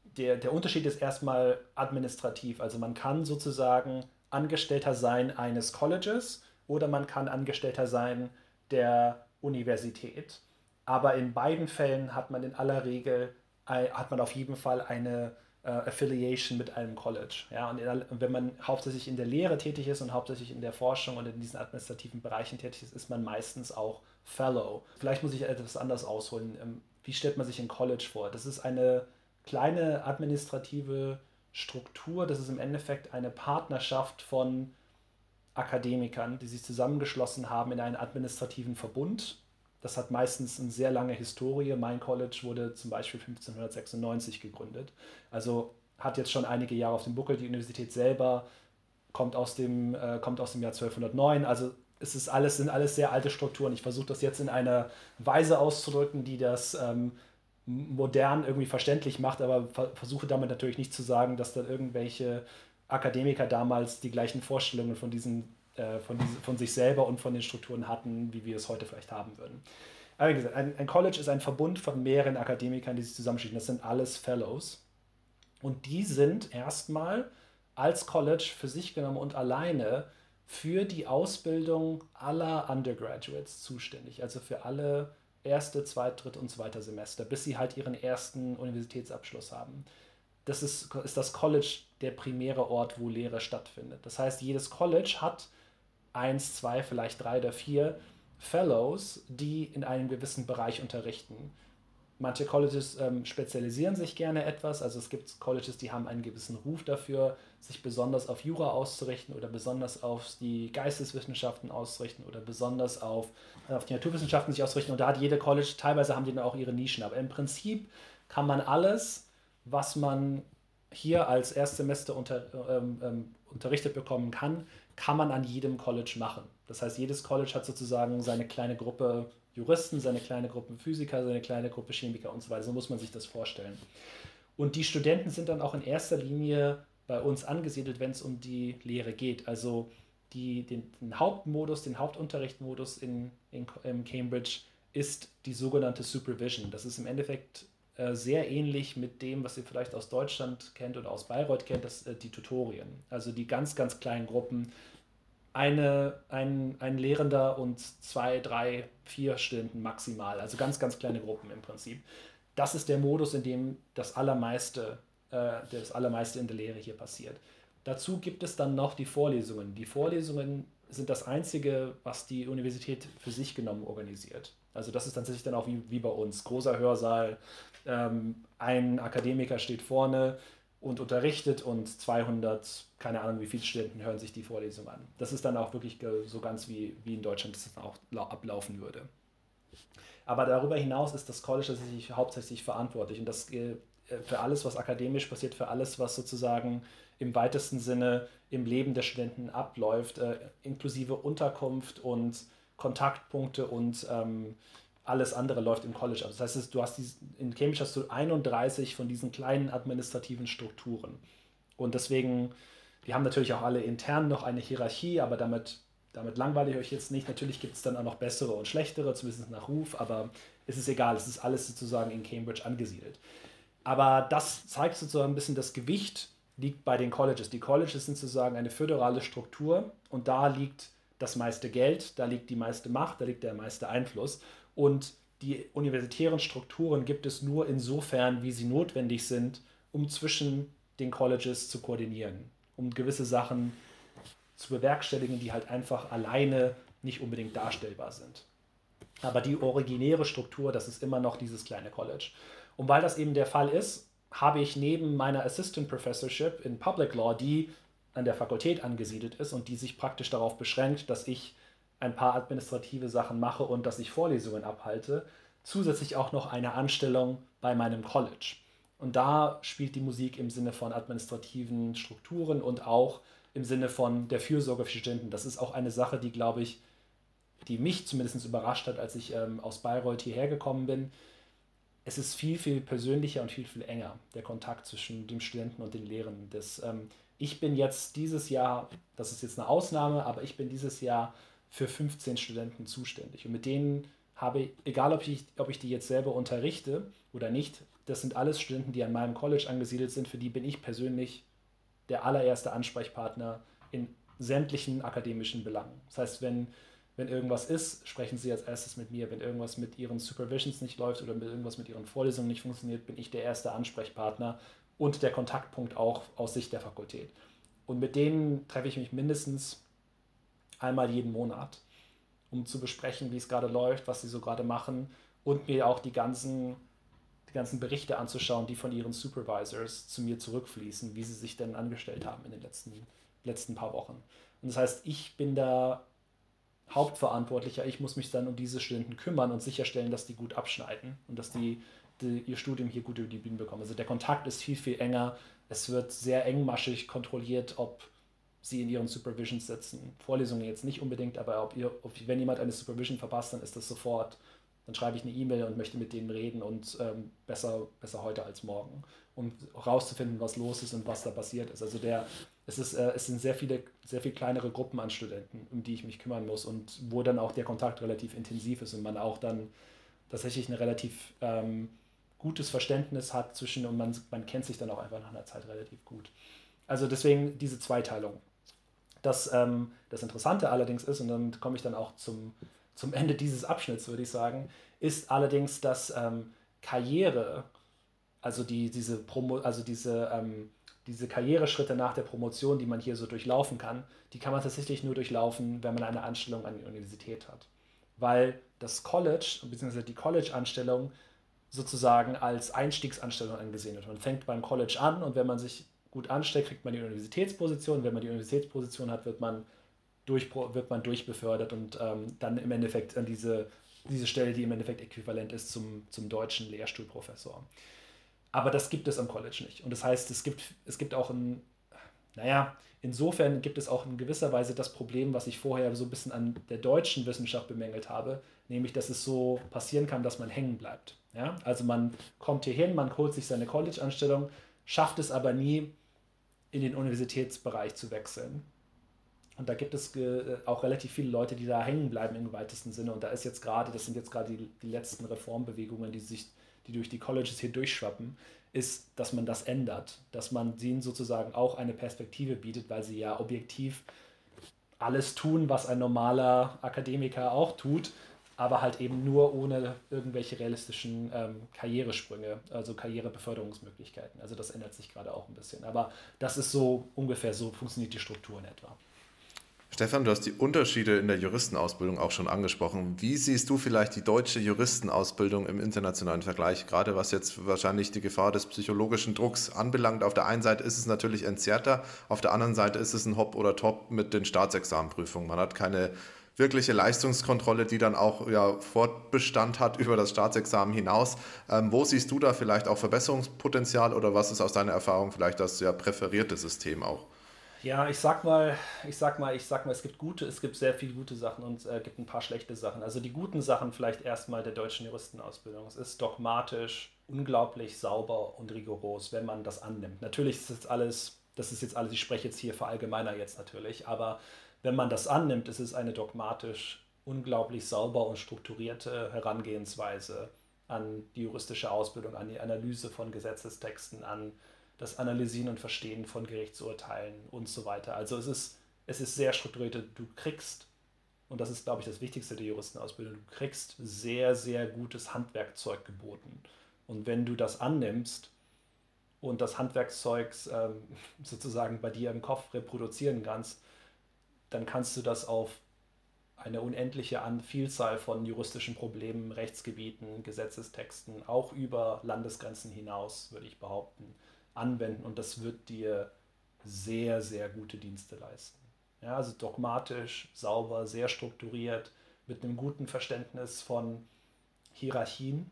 Speaker 3: der, der Unterschied ist erstmal administrativ. Also man kann sozusagen Angestellter sein eines Colleges oder man kann Angestellter sein der Universität. Aber in beiden Fällen hat man in aller Regel, hat man auf jeden Fall eine äh, Affiliation mit einem College. Ja? Und wenn man hauptsächlich in der Lehre tätig ist und hauptsächlich in der Forschung und in diesen administrativen Bereichen tätig ist, ist man meistens auch Fellow. Vielleicht muss ich etwas anders ausholen. Ähm, wie stellt man sich ein College vor? Das ist eine kleine administrative Struktur, das ist im Endeffekt eine Partnerschaft von Akademikern, die sich zusammengeschlossen haben in einen administrativen Verbund das hat meistens eine sehr lange Historie. Mein College wurde zum Beispiel 1596 gegründet. Also hat jetzt schon einige Jahre auf dem Buckel. Die Universität selber kommt aus dem, äh, kommt aus dem Jahr 1209. Also es ist alles, sind alles sehr alte Strukturen. Ich versuche das jetzt in einer Weise auszudrücken, die das ähm, modern irgendwie verständlich macht, aber versuche damit natürlich nicht zu sagen, dass dann irgendwelche Akademiker damals die gleichen Vorstellungen von diesen äh, von, diese, von sich selber und von den Strukturen hatten, wie wir es heute vielleicht haben würden. Aber wie gesagt, ein, ein College ist ein Verbund von mehreren Akademikern, die sich zusammenschließen. Das sind alles Fellows. Und die sind erstmal als College für sich genommen und alleine für die Ausbildung aller Undergraduates zuständig, also für alle erste, zweite, dritte und zweite Semester, bis sie halt ihren ersten Universitätsabschluss haben. Das ist, ist das College der primäre Ort, wo Lehre stattfindet. Das heißt, jedes College hat eins, zwei, vielleicht drei oder vier Fellows, die in einem gewissen Bereich unterrichten. Manche Colleges ähm, spezialisieren sich gerne etwas, also es gibt Colleges, die haben einen gewissen Ruf dafür, sich besonders auf Jura auszurichten oder besonders auf die Geisteswissenschaften auszurichten oder besonders auf, auf die Naturwissenschaften sich auszurichten. Und da hat jede College, teilweise haben die dann auch ihre Nischen, aber im Prinzip kann man alles, was man hier als Erstsemester unter, ähm, ähm, unterrichtet bekommen kann, kann man an jedem College machen. Das heißt, jedes College hat sozusagen seine kleine Gruppe Juristen, seine kleine Gruppe Physiker, seine kleine Gruppe Chemiker und so weiter. So muss man sich das vorstellen. Und die Studenten sind dann auch in erster Linie bei uns angesiedelt, wenn es um die Lehre geht. Also die, den, den Hauptmodus, den Hauptunterrichtmodus in, in, in, Cambridge ist die sogenannte Supervision. Das ist im Endeffekt sehr ähnlich mit dem, was ihr vielleicht aus Deutschland kennt oder aus Bayreuth kennt, das, äh, die Tutorien. Also die ganz, ganz kleinen Gruppen, eine, ein, ein Lehrender und zwei, drei, vier Stunden maximal. Also ganz, ganz kleine Gruppen im Prinzip. Das ist der Modus, in dem das Allermeiste, äh, das Allermeiste in der Lehre hier passiert. Dazu gibt es dann noch die Vorlesungen. Die Vorlesungen sind das Einzige, was die Universität für sich genommen organisiert. Also das ist tatsächlich dann auch wie, wie bei uns. Großer Hörsaal, ähm, ein Akademiker steht vorne, und unterrichtet und 200, keine Ahnung wie viele Studenten hören sich die Vorlesung an. Das ist dann auch wirklich so ganz wie, wie in Deutschland das auch ablaufen würde. Aber darüber hinaus ist das College tatsächlich hauptsächlich verantwortlich und das äh, für alles, was akademisch passiert, für alles, was sozusagen im weitesten Sinne im Leben der Studenten abläuft, äh, inklusive Unterkunft und Kontaktpunkte und ähm, alles andere läuft im College ab. Das heißt, du hast dies, in Cambridge hast du 31 von diesen kleinen administrativen Strukturen. Und deswegen, wir haben natürlich auch alle intern noch eine Hierarchie, aber damit, damit langweile ich euch jetzt nicht. Natürlich gibt es dann auch noch bessere und schlechtere, zumindest nach Ruf, aber es ist egal, es ist alles sozusagen in Cambridge angesiedelt. Aber das zeigt sozusagen ein bisschen das Gewicht liegt bei den Colleges. Die Colleges sind sozusagen eine föderale Struktur und da liegt das meiste Geld, da liegt die meiste Macht, da liegt der meiste Einfluss. Und die universitären Strukturen gibt es nur insofern, wie sie notwendig sind, um zwischen den Colleges zu koordinieren, um gewisse Sachen zu bewerkstelligen, die halt einfach alleine nicht unbedingt darstellbar sind. Aber die originäre Struktur, das ist immer noch dieses kleine College. Und weil das eben der Fall ist, habe ich neben meiner Assistant Professorship in Public Law, die an der Fakultät angesiedelt ist und die sich praktisch darauf beschränkt, dass ich ein paar administrative Sachen mache und dass ich Vorlesungen abhalte, zusätzlich auch noch eine Anstellung bei meinem College. Und da spielt die Musik im Sinne von administrativen Strukturen und auch im Sinne von der Fürsorge für Studenten. Das ist auch eine Sache, die, glaube ich, die mich zumindest überrascht hat, als ich ähm, aus Bayreuth hierher gekommen bin. Es ist viel, viel persönlicher und viel, viel enger, der Kontakt zwischen dem Studenten und den Lehrenden. Das, ähm, ich bin jetzt dieses Jahr, das ist jetzt eine Ausnahme, aber ich bin dieses Jahr für 15 Studenten zuständig. Und mit denen habe ich, egal ob ich, ob ich die jetzt selber unterrichte oder nicht, das sind alles Studenten, die an meinem College angesiedelt sind, für die bin ich persönlich der allererste Ansprechpartner in sämtlichen akademischen Belangen. Das heißt, wenn, wenn irgendwas ist, sprechen Sie als erstes mit mir. Wenn irgendwas mit Ihren Supervisions nicht läuft oder mit irgendwas mit Ihren Vorlesungen nicht funktioniert, bin ich der erste Ansprechpartner und der Kontaktpunkt auch aus Sicht der Fakultät. Und mit denen treffe ich mich mindestens einmal jeden Monat, um zu besprechen, wie es gerade läuft, was sie so gerade machen und mir auch die ganzen, die ganzen Berichte anzuschauen, die von ihren Supervisors zu mir zurückfließen, wie sie sich denn angestellt haben in den letzten, letzten paar Wochen. Und das heißt, ich bin da Hauptverantwortlicher, ich muss mich dann um diese Studenten kümmern und sicherstellen, dass die gut abschneiden und dass die, die ihr Studium hier gut über die Bühne bekommen. Also der Kontakt ist viel, viel enger. Es wird sehr engmaschig kontrolliert, ob sie in ihren Supervisions setzen. Vorlesungen jetzt nicht unbedingt, aber ob ihr, ob, wenn jemand eine Supervision verpasst, dann ist das sofort, dann schreibe ich eine E-Mail und möchte mit denen reden und ähm, besser, besser heute als morgen, um herauszufinden, was los ist und was da passiert ist. Also der, es, ist, äh, es sind sehr viele, sehr viel kleinere Gruppen an Studenten, um die ich mich kümmern muss und wo dann auch der Kontakt relativ intensiv ist und man auch dann tatsächlich ein relativ ähm, gutes Verständnis hat zwischen und man, man kennt sich dann auch einfach nach einer Zeit relativ gut. Also deswegen diese Zweiteilung. Das, ähm, das Interessante allerdings ist, und dann komme ich dann auch zum, zum Ende dieses Abschnitts, würde ich sagen, ist allerdings, dass ähm, Karriere, also die, diese Promo, also diese, ähm, diese Karriereschritte nach der Promotion, die man hier so durchlaufen kann, die kann man tatsächlich nur durchlaufen, wenn man eine Anstellung an die Universität hat. Weil das College, bzw. die College-Anstellung sozusagen als Einstiegsanstellung angesehen wird. Man fängt beim College an und wenn man sich gut anstellt, kriegt man die Universitätsposition. Wenn man die Universitätsposition hat, wird man, durch, wird man durchbefördert und ähm, dann im Endeffekt an diese, diese Stelle, die im Endeffekt äquivalent ist zum, zum deutschen Lehrstuhlprofessor. Aber das gibt es am College nicht. Und das heißt, es gibt, es gibt auch ein, naja, insofern gibt es auch in gewisser Weise das Problem, was ich vorher so ein bisschen an der deutschen Wissenschaft bemängelt habe, nämlich dass es so passieren kann, dass man hängen bleibt. Ja? Also man kommt hier hin, man holt sich seine College-Anstellung, schafft es aber nie, in den Universitätsbereich zu wechseln. Und da gibt es äh, auch relativ viele Leute, die da hängen bleiben im weitesten Sinne. Und da ist jetzt gerade, das sind jetzt gerade die, die letzten Reformbewegungen, die sich, die durch die Colleges hier durchschwappen, ist, dass man das ändert, dass man ihnen sozusagen auch eine Perspektive bietet, weil sie ja objektiv alles tun, was ein normaler Akademiker auch tut, aber halt eben nur ohne irgendwelche realistischen ähm, Karrieresprünge, also Karrierebeförderungsmöglichkeiten. Also das ändert sich gerade auch ein bisschen. Aber das ist so ungefähr so funktioniert die Struktur in etwa.
Speaker 2: Stefan, du hast die Unterschiede in der Juristenausbildung auch schon angesprochen. Wie siehst du vielleicht die deutsche Juristenausbildung im internationalen Vergleich, gerade was jetzt wahrscheinlich die Gefahr des psychologischen Drucks anbelangt? Auf der einen Seite ist es natürlich entzerrter, auf der anderen Seite ist es ein Hop oder Top mit den Staatsexamenprüfungen. Man hat keine wirkliche Leistungskontrolle, die dann auch ja, Fortbestand hat über das Staatsexamen hinaus. Ähm, wo siehst du da vielleicht auch Verbesserungspotenzial oder was ist aus deiner Erfahrung vielleicht das ja präferierte System auch?
Speaker 3: Ja, ich sag mal, ich sag mal, ich sag mal, es gibt gute, es gibt sehr viele gute Sachen und äh, gibt ein paar schlechte Sachen. Also die guten Sachen vielleicht erstmal der deutschen Juristenausbildung. Es ist dogmatisch, unglaublich sauber und rigoros, wenn man das annimmt. Natürlich ist jetzt alles, das ist jetzt alles, ich spreche jetzt hier verallgemeiner jetzt natürlich, aber wenn man das annimmt, ist es eine dogmatisch unglaublich sauber und strukturierte Herangehensweise an die juristische Ausbildung, an die Analyse von Gesetzestexten, an das Analysieren und Verstehen von Gerichtsurteilen und so weiter. Also es ist, es ist sehr strukturiert. Du kriegst, und das ist, glaube ich, das Wichtigste der Juristenausbildung, du kriegst sehr, sehr gutes Handwerkzeug geboten. Und wenn du das annimmst und das Handwerkzeug ähm, sozusagen bei dir im Kopf reproduzieren kannst, dann kannst du das auf eine unendliche Vielzahl von juristischen Problemen, Rechtsgebieten, Gesetzestexten, auch über Landesgrenzen hinaus, würde ich behaupten, anwenden und das wird dir sehr, sehr gute Dienste leisten. Ja, also dogmatisch, sauber, sehr strukturiert, mit einem guten Verständnis von Hierarchien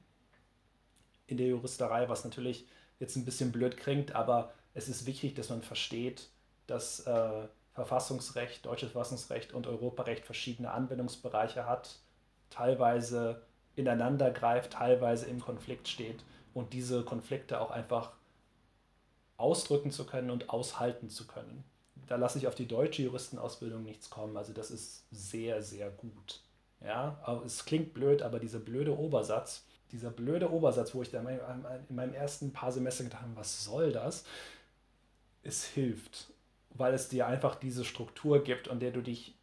Speaker 3: in der Juristerei, was natürlich jetzt ein bisschen blöd klingt, aber es ist wichtig, dass man versteht, dass äh, Verfassungsrecht, deutsches Verfassungsrecht und Europarecht verschiedene Anwendungsbereiche hat, teilweise ineinander greift, teilweise im Konflikt steht und diese Konflikte auch einfach ausdrücken zu können und aushalten zu können. Da lasse ich auf die deutsche Juristenausbildung nichts kommen. Also das ist sehr, sehr gut. Ja, es klingt blöd, aber dieser blöde Obersatz, dieser blöde Obersatz, wo ich da in meinem ersten paar Semester gedacht habe, was soll das? Es hilft weil es dir einfach diese Struktur gibt, an der du dich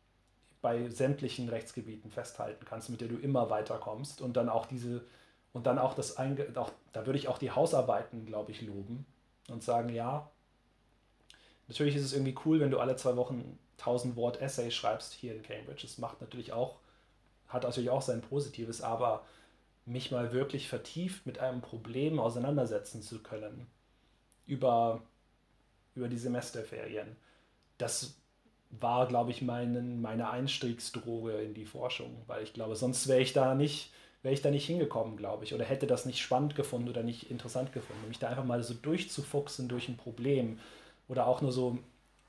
Speaker 3: bei sämtlichen Rechtsgebieten festhalten kannst, mit der du immer weiterkommst und dann auch diese und dann auch das Einge auch, da würde ich auch die Hausarbeiten, glaube ich, loben und sagen, ja, natürlich ist es irgendwie cool, wenn du alle zwei Wochen 1000 Wort Essay schreibst hier in Cambridge. Das macht natürlich auch, hat natürlich auch sein Positives, aber mich mal wirklich vertieft mit einem Problem auseinandersetzen zu können über über die Semesterferien. Das war, glaube ich, mein, meine Einstiegsdroge in die Forschung, weil ich glaube, sonst wäre ich da nicht, wäre ich da nicht hingekommen, glaube ich, oder hätte das nicht spannend gefunden oder nicht interessant gefunden, mich da einfach mal so durchzufuchsen durch ein Problem oder auch nur so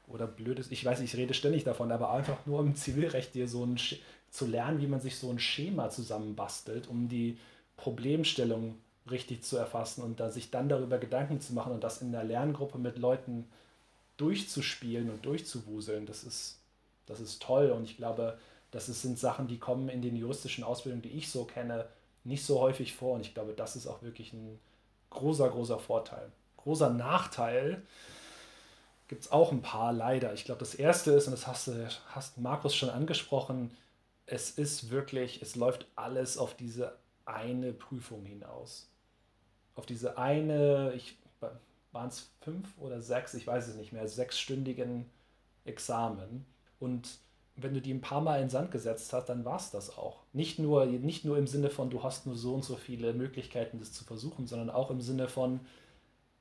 Speaker 3: oder blödes, ich weiß, ich rede ständig davon, aber einfach nur im Zivilrecht dir so ein zu lernen, wie man sich so ein Schema zusammenbastelt, um die Problemstellung richtig zu erfassen und da sich dann darüber Gedanken zu machen und das in der Lerngruppe mit Leuten durchzuspielen und durchzuwuseln, das ist, das ist toll und ich glaube, das sind Sachen, die kommen in den juristischen Ausbildungen, die ich so kenne, nicht so häufig vor und ich glaube, das ist auch wirklich ein großer, großer Vorteil. Großer Nachteil gibt es auch ein paar leider. Ich glaube, das erste ist, und das hast, hast Markus schon angesprochen, es ist wirklich, es läuft alles auf diese eine Prüfung hinaus. Auf diese eine, ich, waren es fünf oder sechs, ich weiß es nicht mehr, sechsstündigen Examen. Und wenn du die ein paar Mal in den Sand gesetzt hast, dann war es das auch. Nicht nur, nicht nur im Sinne von, du hast nur so und so viele Möglichkeiten, das zu versuchen, sondern auch im Sinne von,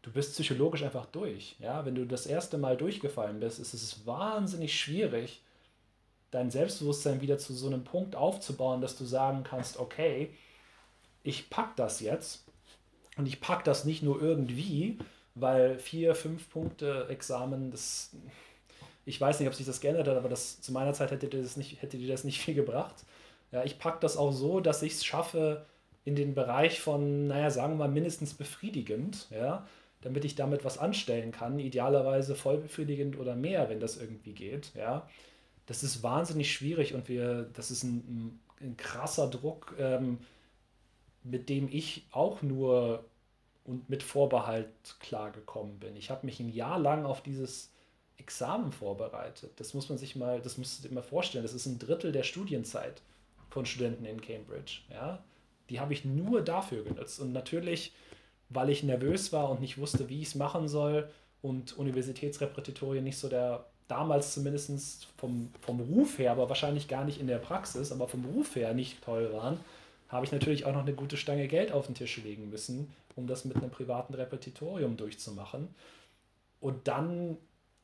Speaker 3: du bist psychologisch einfach durch. Ja? Wenn du das erste Mal durchgefallen bist, ist es wahnsinnig schwierig, dein Selbstbewusstsein wieder zu so einem Punkt aufzubauen, dass du sagen kannst, okay, ich pack das jetzt und ich pack das nicht nur irgendwie, weil vier, fünf Punkte Examen, das ich weiß nicht, ob sich das geändert hat, aber das, zu meiner Zeit hätte dir das nicht, hätte dir das nicht viel gebracht. Ja, ich packe das auch so, dass ich es schaffe, in den Bereich von, naja, sagen wir mal, mindestens befriedigend, ja, damit ich damit was anstellen kann, idealerweise voll befriedigend oder mehr, wenn das irgendwie geht, ja. Das ist wahnsinnig schwierig und wir, das ist ein, ein krasser Druck, ähm, mit dem ich auch nur und mit Vorbehalt klargekommen bin. Ich habe mich ein Jahr lang auf dieses Examen vorbereitet. Das muss man sich mal, das du dir mal vorstellen. Das ist ein Drittel der Studienzeit von Studenten in Cambridge. Ja? Die habe ich nur dafür genutzt. Und natürlich, weil ich nervös war und nicht wusste, wie ich es machen soll und Universitätsrepetitorien nicht so der, damals zumindest vom, vom Ruf her, aber wahrscheinlich gar nicht in der Praxis, aber vom Ruf her nicht toll waren, habe ich natürlich auch noch eine gute Stange Geld auf den Tisch legen müssen, um das mit einem privaten Repetitorium durchzumachen. Und dann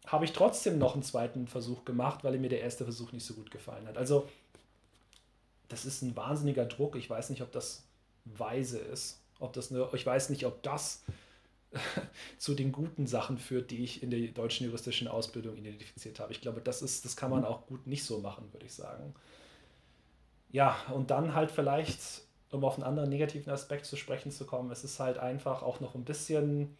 Speaker 3: habe ich trotzdem noch einen zweiten Versuch gemacht, weil mir der erste Versuch nicht so gut gefallen hat. Also, das ist ein wahnsinniger Druck. Ich weiß nicht, ob das weise ist. Ob das eine, ich weiß nicht, ob das zu den guten Sachen führt, die ich in der deutschen juristischen Ausbildung identifiziert habe. Ich glaube, das ist, das kann man auch gut nicht so machen, würde ich sagen. Ja, und dann halt vielleicht, um auf einen anderen negativen Aspekt zu sprechen zu kommen, es ist halt einfach auch noch ein bisschen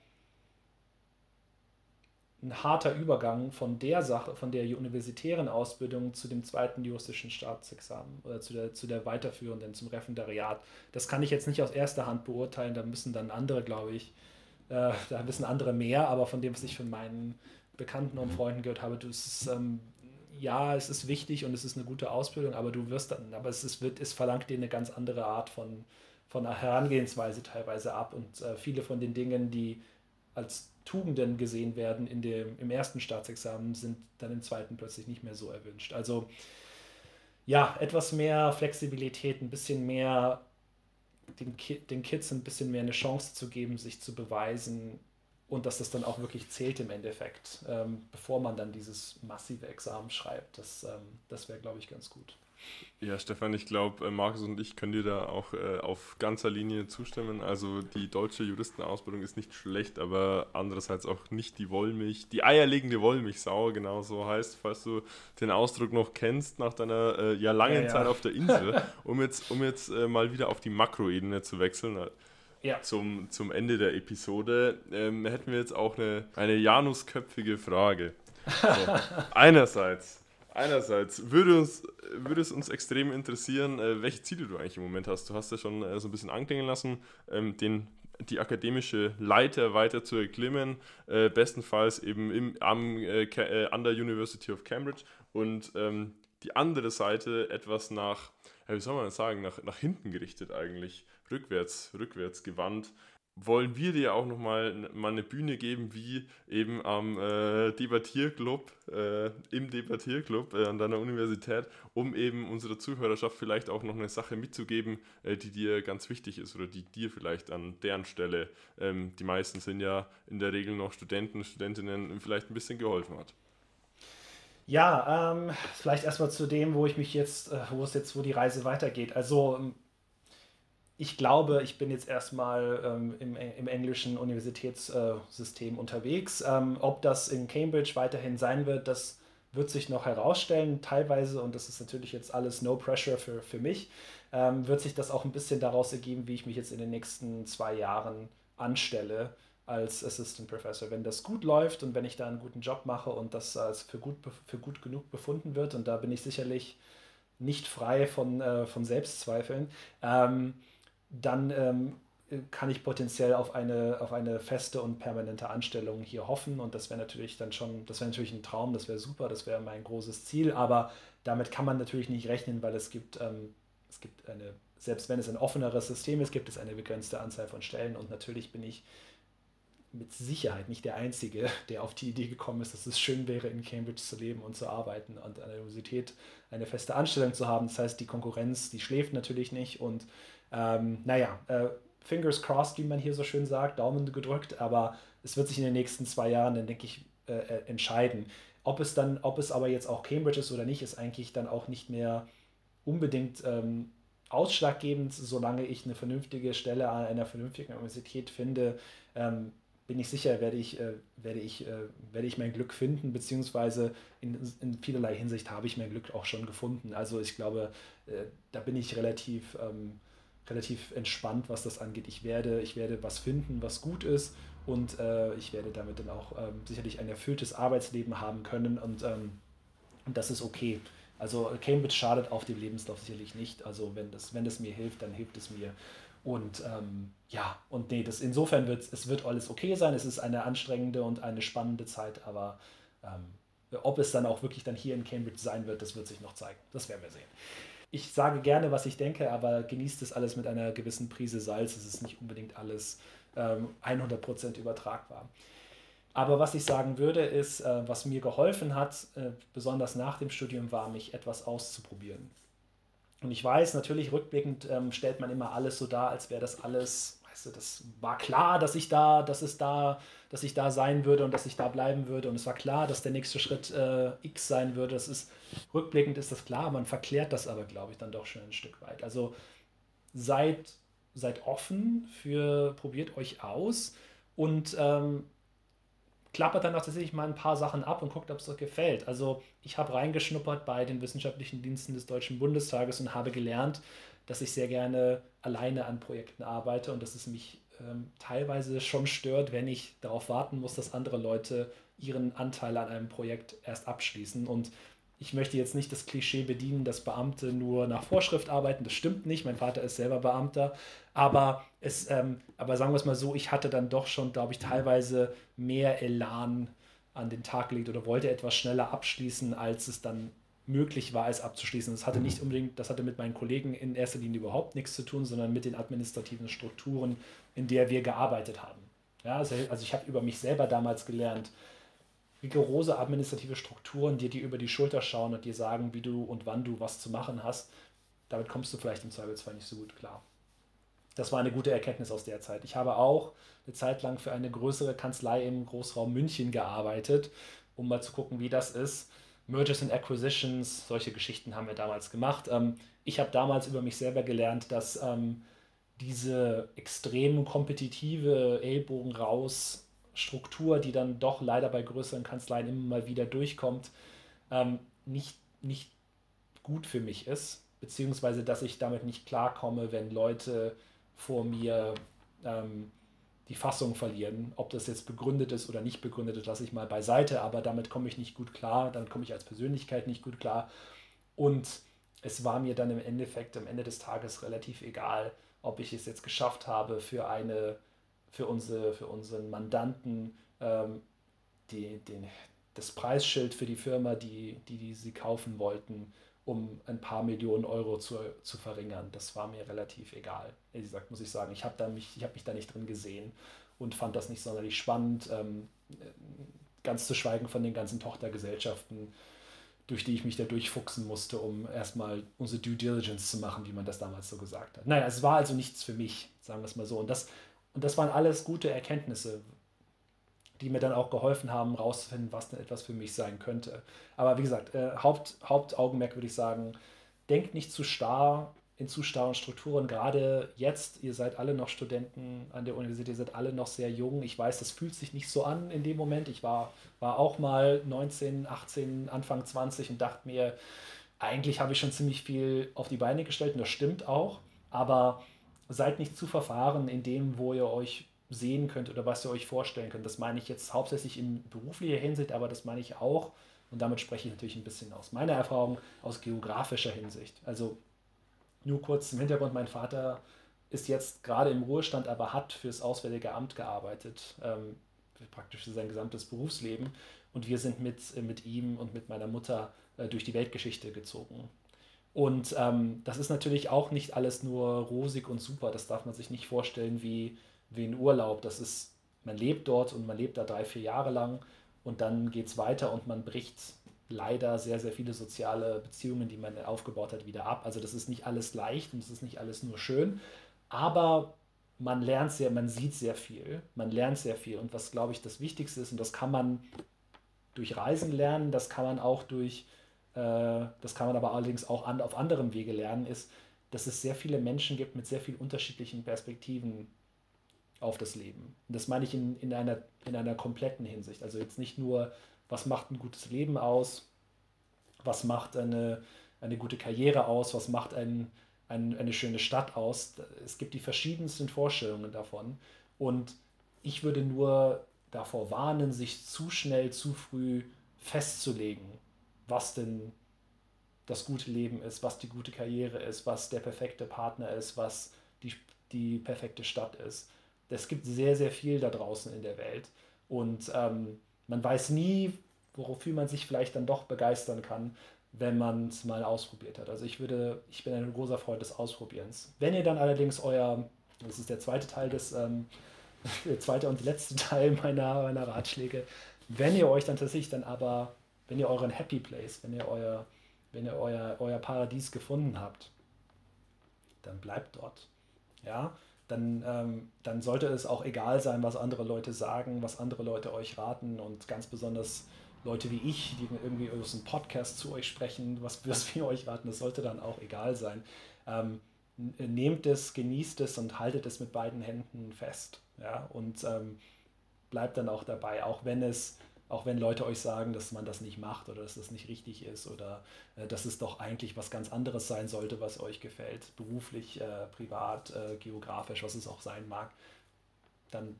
Speaker 3: ein harter Übergang von der Sache, von der universitären Ausbildung zu dem zweiten juristischen Staatsexamen oder zu der, zu der weiterführenden, zum Referendariat. Das kann ich jetzt nicht aus erster Hand beurteilen, da müssen dann andere, glaube ich, äh, da wissen andere mehr, aber von dem, was ich von meinen Bekannten und Freunden gehört habe, du, es ist, ähm, ja, es ist wichtig und es ist eine gute Ausbildung, aber du wirst dann, aber es, ist, wird, es verlangt dir eine ganz andere Art von, von einer Herangehensweise teilweise ab und äh, viele von den Dingen, die als Tugenden gesehen werden in dem, im ersten Staatsexamen, sind dann im zweiten plötzlich nicht mehr so erwünscht. Also ja, etwas mehr Flexibilität, ein bisschen mehr den, Ki den Kids ein bisschen mehr eine Chance zu geben, sich zu beweisen und dass das dann auch wirklich zählt im Endeffekt, ähm, bevor man dann dieses massive Examen schreibt. Das, ähm, das wäre, glaube ich, ganz gut.
Speaker 4: Ja, Stefan, ich glaube, äh, Markus und ich können dir da auch äh, auf ganzer Linie zustimmen. Also die deutsche Juristenausbildung ist nicht schlecht, aber andererseits auch nicht die Wollmilch, die eierlegende Wollmilchsau, genau so heißt, falls du den Ausdruck noch kennst nach deiner äh, ja langen ja, ja. Zeit auf der Insel, um jetzt, um jetzt äh, mal wieder auf die Makroebene zu wechseln. Ja. Zum, zum Ende der Episode ähm, hätten wir jetzt auch eine, eine janusköpfige Frage. So. Einerseits Einerseits würde, uns, würde es uns extrem interessieren, äh, welche Ziele du eigentlich im Moment hast. Du hast ja schon äh, so ein bisschen anklingen lassen, ähm, den, die akademische Leiter weiter zu erklimmen, äh, bestenfalls eben im, am, äh, äh, an der University of Cambridge und ähm, die andere Seite etwas nach, wie soll man sagen, nach, nach hinten gerichtet eigentlich, rückwärts, rückwärts gewandt wollen wir dir auch nochmal mal eine Bühne geben, wie eben am äh, Debattierclub, äh, im Debattierclub äh, an deiner Universität, um eben unserer Zuhörerschaft vielleicht auch noch eine Sache mitzugeben, äh, die dir ganz wichtig ist oder die dir vielleicht an deren Stelle, ähm, die meisten sind ja in der Regel noch Studenten, Studentinnen, vielleicht ein bisschen geholfen hat.
Speaker 3: Ja, ähm, vielleicht erstmal zu dem, wo ich mich jetzt, äh, wo es jetzt, wo die Reise weitergeht. Also ich glaube, ich bin jetzt erstmal ähm, im, im, englischen Universitätssystem äh, unterwegs. Ähm, ob das in Cambridge weiterhin sein wird, das wird sich noch herausstellen. Teilweise, und das ist natürlich jetzt alles no pressure für, für mich, ähm, wird sich das auch ein bisschen daraus ergeben, wie ich mich jetzt in den nächsten zwei Jahren anstelle als Assistant Professor. Wenn das gut läuft und wenn ich da einen guten Job mache und das als für gut, für gut genug befunden wird, und da bin ich sicherlich nicht frei von, äh, von Selbstzweifeln, ähm, dann ähm, kann ich potenziell auf eine, auf eine feste und permanente Anstellung hier hoffen. Und das wäre natürlich dann schon, das wäre natürlich ein Traum, das wäre super, das wäre mein großes Ziel. Aber damit kann man natürlich nicht rechnen, weil es gibt, ähm, es gibt eine, selbst wenn es ein offeneres System ist, gibt es eine begrenzte Anzahl von Stellen und natürlich bin ich mit Sicherheit nicht der Einzige, der auf die Idee gekommen ist, dass es schön wäre, in Cambridge zu leben und zu arbeiten und an der Universität eine feste Anstellung zu haben. Das heißt, die Konkurrenz, die schläft natürlich nicht und ähm, naja, äh, fingers crossed, wie man hier so schön sagt, Daumen gedrückt, aber es wird sich in den nächsten zwei Jahren dann, denke ich, äh, äh, entscheiden. Ob es dann, ob es aber jetzt auch Cambridge ist oder nicht, ist eigentlich dann auch nicht mehr unbedingt ähm, ausschlaggebend, solange ich eine vernünftige Stelle an einer vernünftigen Universität finde. Ähm, bin ich sicher, werde ich, äh, werde, ich, äh, werde ich mein Glück finden, beziehungsweise in, in vielerlei Hinsicht habe ich mein Glück auch schon gefunden. Also ich glaube, äh, da bin ich relativ, ähm, relativ entspannt, was das angeht. Ich werde, ich werde was finden, was gut ist und äh, ich werde damit dann auch ähm, sicherlich ein erfülltes Arbeitsleben haben können und, ähm, das ist okay. Also Cambridge schadet auf dem Lebenslauf sicherlich nicht. Also wenn das, wenn das mir hilft, dann hilft es mir. Und ähm, ja, und nee, das, insofern wird es wird alles okay sein. Es ist eine anstrengende und eine spannende Zeit, aber ähm, ob es dann auch wirklich dann hier in Cambridge sein wird, das wird sich noch zeigen. Das werden wir sehen. Ich sage gerne, was ich denke, aber genießt es alles mit einer gewissen Prise Salz. Es ist nicht unbedingt alles ähm, 100% übertragbar. Aber was ich sagen würde, ist, äh, was mir geholfen hat, äh, besonders nach dem Studium, war, mich etwas auszuprobieren. Und ich weiß, natürlich rückblickend ähm, stellt man immer alles so dar, als wäre das alles, weißt das war klar, dass ich da, dass es da, dass ich da sein würde und dass ich da bleiben würde. Und es war klar, dass der nächste Schritt äh, X sein würde. Das ist, rückblickend ist das klar, man verklärt das aber, glaube ich, dann doch schon ein Stück weit. Also seid, seid offen für, probiert euch aus und ähm, klappert dann auch tatsächlich mal ein paar Sachen ab und guckt, ob es euch gefällt. Also ich habe reingeschnuppert bei den wissenschaftlichen Diensten des Deutschen Bundestages und habe gelernt, dass ich sehr gerne alleine an Projekten arbeite und dass es mich ähm, teilweise schon stört, wenn ich darauf warten muss, dass andere Leute ihren Anteil an einem Projekt erst abschließen. Und ich möchte jetzt nicht das Klischee bedienen, dass Beamte nur nach Vorschrift arbeiten. Das stimmt nicht. Mein Vater ist selber Beamter. Aber, es, ähm, aber sagen wir es mal so, ich hatte dann doch schon, glaube ich, teilweise mehr Elan an den Tag gelegt oder wollte etwas schneller abschließen, als es dann möglich war, es abzuschließen. Das hatte nicht unbedingt, das hatte mit meinen Kollegen in erster Linie überhaupt nichts zu tun, sondern mit den administrativen Strukturen, in der wir gearbeitet haben. Ja, also, also ich habe über mich selber damals gelernt, rigorose administrative Strukturen, die dir über die Schulter schauen und dir sagen, wie du und wann du was zu machen hast, damit kommst du vielleicht im Zweifelsfall nicht so gut klar. Das war eine gute Erkenntnis aus der Zeit. Ich habe auch eine Zeit lang für eine größere Kanzlei im Großraum München gearbeitet, um mal zu gucken, wie das ist. Mergers and Acquisitions, solche Geschichten haben wir damals gemacht. Ähm, ich habe damals über mich selber gelernt, dass ähm, diese extrem kompetitive Ellbogen raus Struktur, die dann doch leider bei größeren Kanzleien immer mal wieder durchkommt, ähm, nicht, nicht gut für mich ist, beziehungsweise dass ich damit nicht klarkomme, wenn Leute vor mir ähm, die Fassung verlieren. Ob das jetzt begründet ist oder nicht begründet ist, lasse ich mal beiseite, aber damit komme ich nicht gut klar, damit komme ich als Persönlichkeit nicht gut klar. Und es war mir dann im Endeffekt am Ende des Tages relativ egal, ob ich es jetzt geschafft habe, für eine für, unsere, für unseren Mandanten ähm, die, den, das Preisschild für die Firma, die, die, die sie kaufen wollten, um ein paar Millionen Euro zu, zu verringern. Das war mir relativ egal. Wie gesagt, muss ich sagen, ich habe mich, hab mich da nicht drin gesehen und fand das nicht sonderlich spannend. Ähm, ganz zu schweigen von den ganzen Tochtergesellschaften, durch die ich mich da durchfuchsen musste, um erstmal unsere Due Diligence zu machen, wie man das damals so gesagt hat. Naja, es war also nichts für mich, sagen wir es mal so. Und das und das waren alles gute Erkenntnisse, die mir dann auch geholfen haben, rauszufinden, was denn etwas für mich sein könnte. Aber wie gesagt, äh, Haupt, Hauptaugenmerk würde ich sagen, denkt nicht zu starr in zu starren Strukturen. Gerade jetzt, ihr seid alle noch Studenten an der Universität, ihr seid alle noch sehr jung. Ich weiß, das fühlt sich nicht so an in dem Moment. Ich war, war auch mal 19, 18, Anfang 20 und dachte mir, eigentlich habe ich schon ziemlich viel auf die Beine gestellt und das stimmt auch. Aber seid nicht zu verfahren in dem, wo ihr euch sehen könnt oder was ihr euch vorstellen könnt. Das meine ich jetzt hauptsächlich in beruflicher Hinsicht, aber das meine ich auch, und damit spreche ich natürlich ein bisschen aus meiner Erfahrung, aus geografischer Hinsicht. Also nur kurz zum Hintergrund, mein Vater ist jetzt gerade im Ruhestand, aber hat fürs Auswärtige Amt gearbeitet, ähm, praktisch für sein gesamtes Berufsleben. und wir sind mit, mit ihm und mit meiner Mutter äh, durch die Weltgeschichte gezogen. Und ähm, das ist natürlich auch nicht alles nur rosig und super. Das darf man sich nicht vorstellen wie, wie ein Urlaub. Das ist, man lebt dort und man lebt da drei, vier Jahre lang und dann geht es weiter und man bricht leider sehr, sehr viele soziale Beziehungen, die man aufgebaut hat, wieder ab. Also das ist nicht alles leicht und es ist nicht alles nur schön, aber man lernt sehr, man sieht sehr viel, man lernt sehr viel. Und was, glaube ich, das Wichtigste ist, und das kann man durch Reisen lernen, das kann man auch durch, äh, das kann man aber allerdings auch an, auf anderem Wege lernen, ist, dass es sehr viele Menschen gibt mit sehr vielen unterschiedlichen Perspektiven auf das Leben. Und das meine ich in, in, einer, in einer kompletten Hinsicht. Also jetzt nicht nur, was macht ein gutes Leben aus, was macht eine, eine gute Karriere aus, was macht ein, ein, eine schöne Stadt aus. Es gibt die verschiedensten Vorstellungen davon. Und ich würde nur davor warnen, sich zu schnell, zu früh festzulegen, was denn das gute Leben ist, was die gute Karriere ist, was der perfekte Partner ist, was die, die perfekte Stadt ist. Es gibt sehr, sehr viel da draußen in der Welt. Und ähm, man weiß nie, wofür man sich vielleicht dann doch begeistern kann, wenn man es mal ausprobiert hat. Also ich würde, ich bin ein großer Freund des Ausprobierens. Wenn ihr dann allerdings euer, das ist der zweite Teil des, ähm, der zweite und letzte Teil meiner, meiner Ratschläge, wenn ihr euch dann tatsächlich dann aber, wenn ihr euren Happy Place, wenn ihr euer, wenn ihr euer, euer Paradies gefunden habt, dann bleibt dort. Ja, dann, ähm, dann sollte es auch egal sein, was andere Leute sagen, was andere Leute euch raten und ganz besonders Leute wie ich, die irgendwie aus einem Podcast zu euch sprechen, was, was wir euch raten, das sollte dann auch egal sein. Ähm, nehmt es, genießt es und haltet es mit beiden Händen fest. Ja? Und ähm, bleibt dann auch dabei, auch wenn es, auch wenn Leute euch sagen, dass man das nicht macht oder dass das nicht richtig ist oder äh, dass es doch eigentlich was ganz anderes sein sollte, was euch gefällt, beruflich, äh, privat, äh, geografisch, was es auch sein mag, dann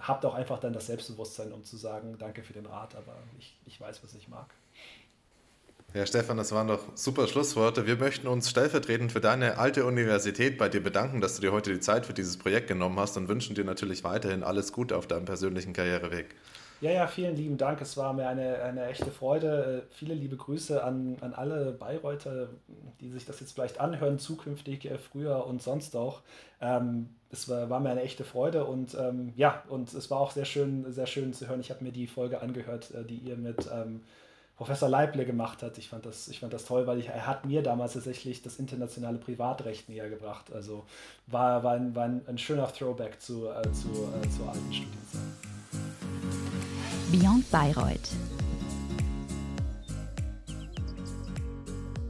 Speaker 3: habt auch einfach dann das Selbstbewusstsein, um zu sagen, danke für den Rat, aber ich, ich weiß, was ich mag.
Speaker 2: Ja, Stefan, das waren doch super Schlussworte. Wir möchten uns stellvertretend für deine alte Universität bei dir bedanken, dass du dir heute die Zeit für dieses Projekt genommen hast und wünschen dir natürlich weiterhin alles Gute auf deinem persönlichen Karriereweg.
Speaker 3: Ja, ja, vielen lieben Dank. Es war mir eine, eine echte Freude. Äh, viele liebe Grüße an, an alle Bayreuther, die sich das jetzt vielleicht anhören, zukünftig, äh, früher und sonst auch. Ähm, es war, war, mir eine echte Freude und ähm, ja, und es war auch sehr schön, sehr schön zu hören. Ich habe mir die Folge angehört, äh, die ihr mit ähm, Professor Leible gemacht habt. Ich fand das, ich fand das toll, weil ich, er hat mir damals tatsächlich das internationale Privatrecht näher gebracht. Also war, war, ein, war ein, ein schöner Throwback zu, äh, zu, äh, zur alten Studienzeit.
Speaker 1: Beyond Bayreuth,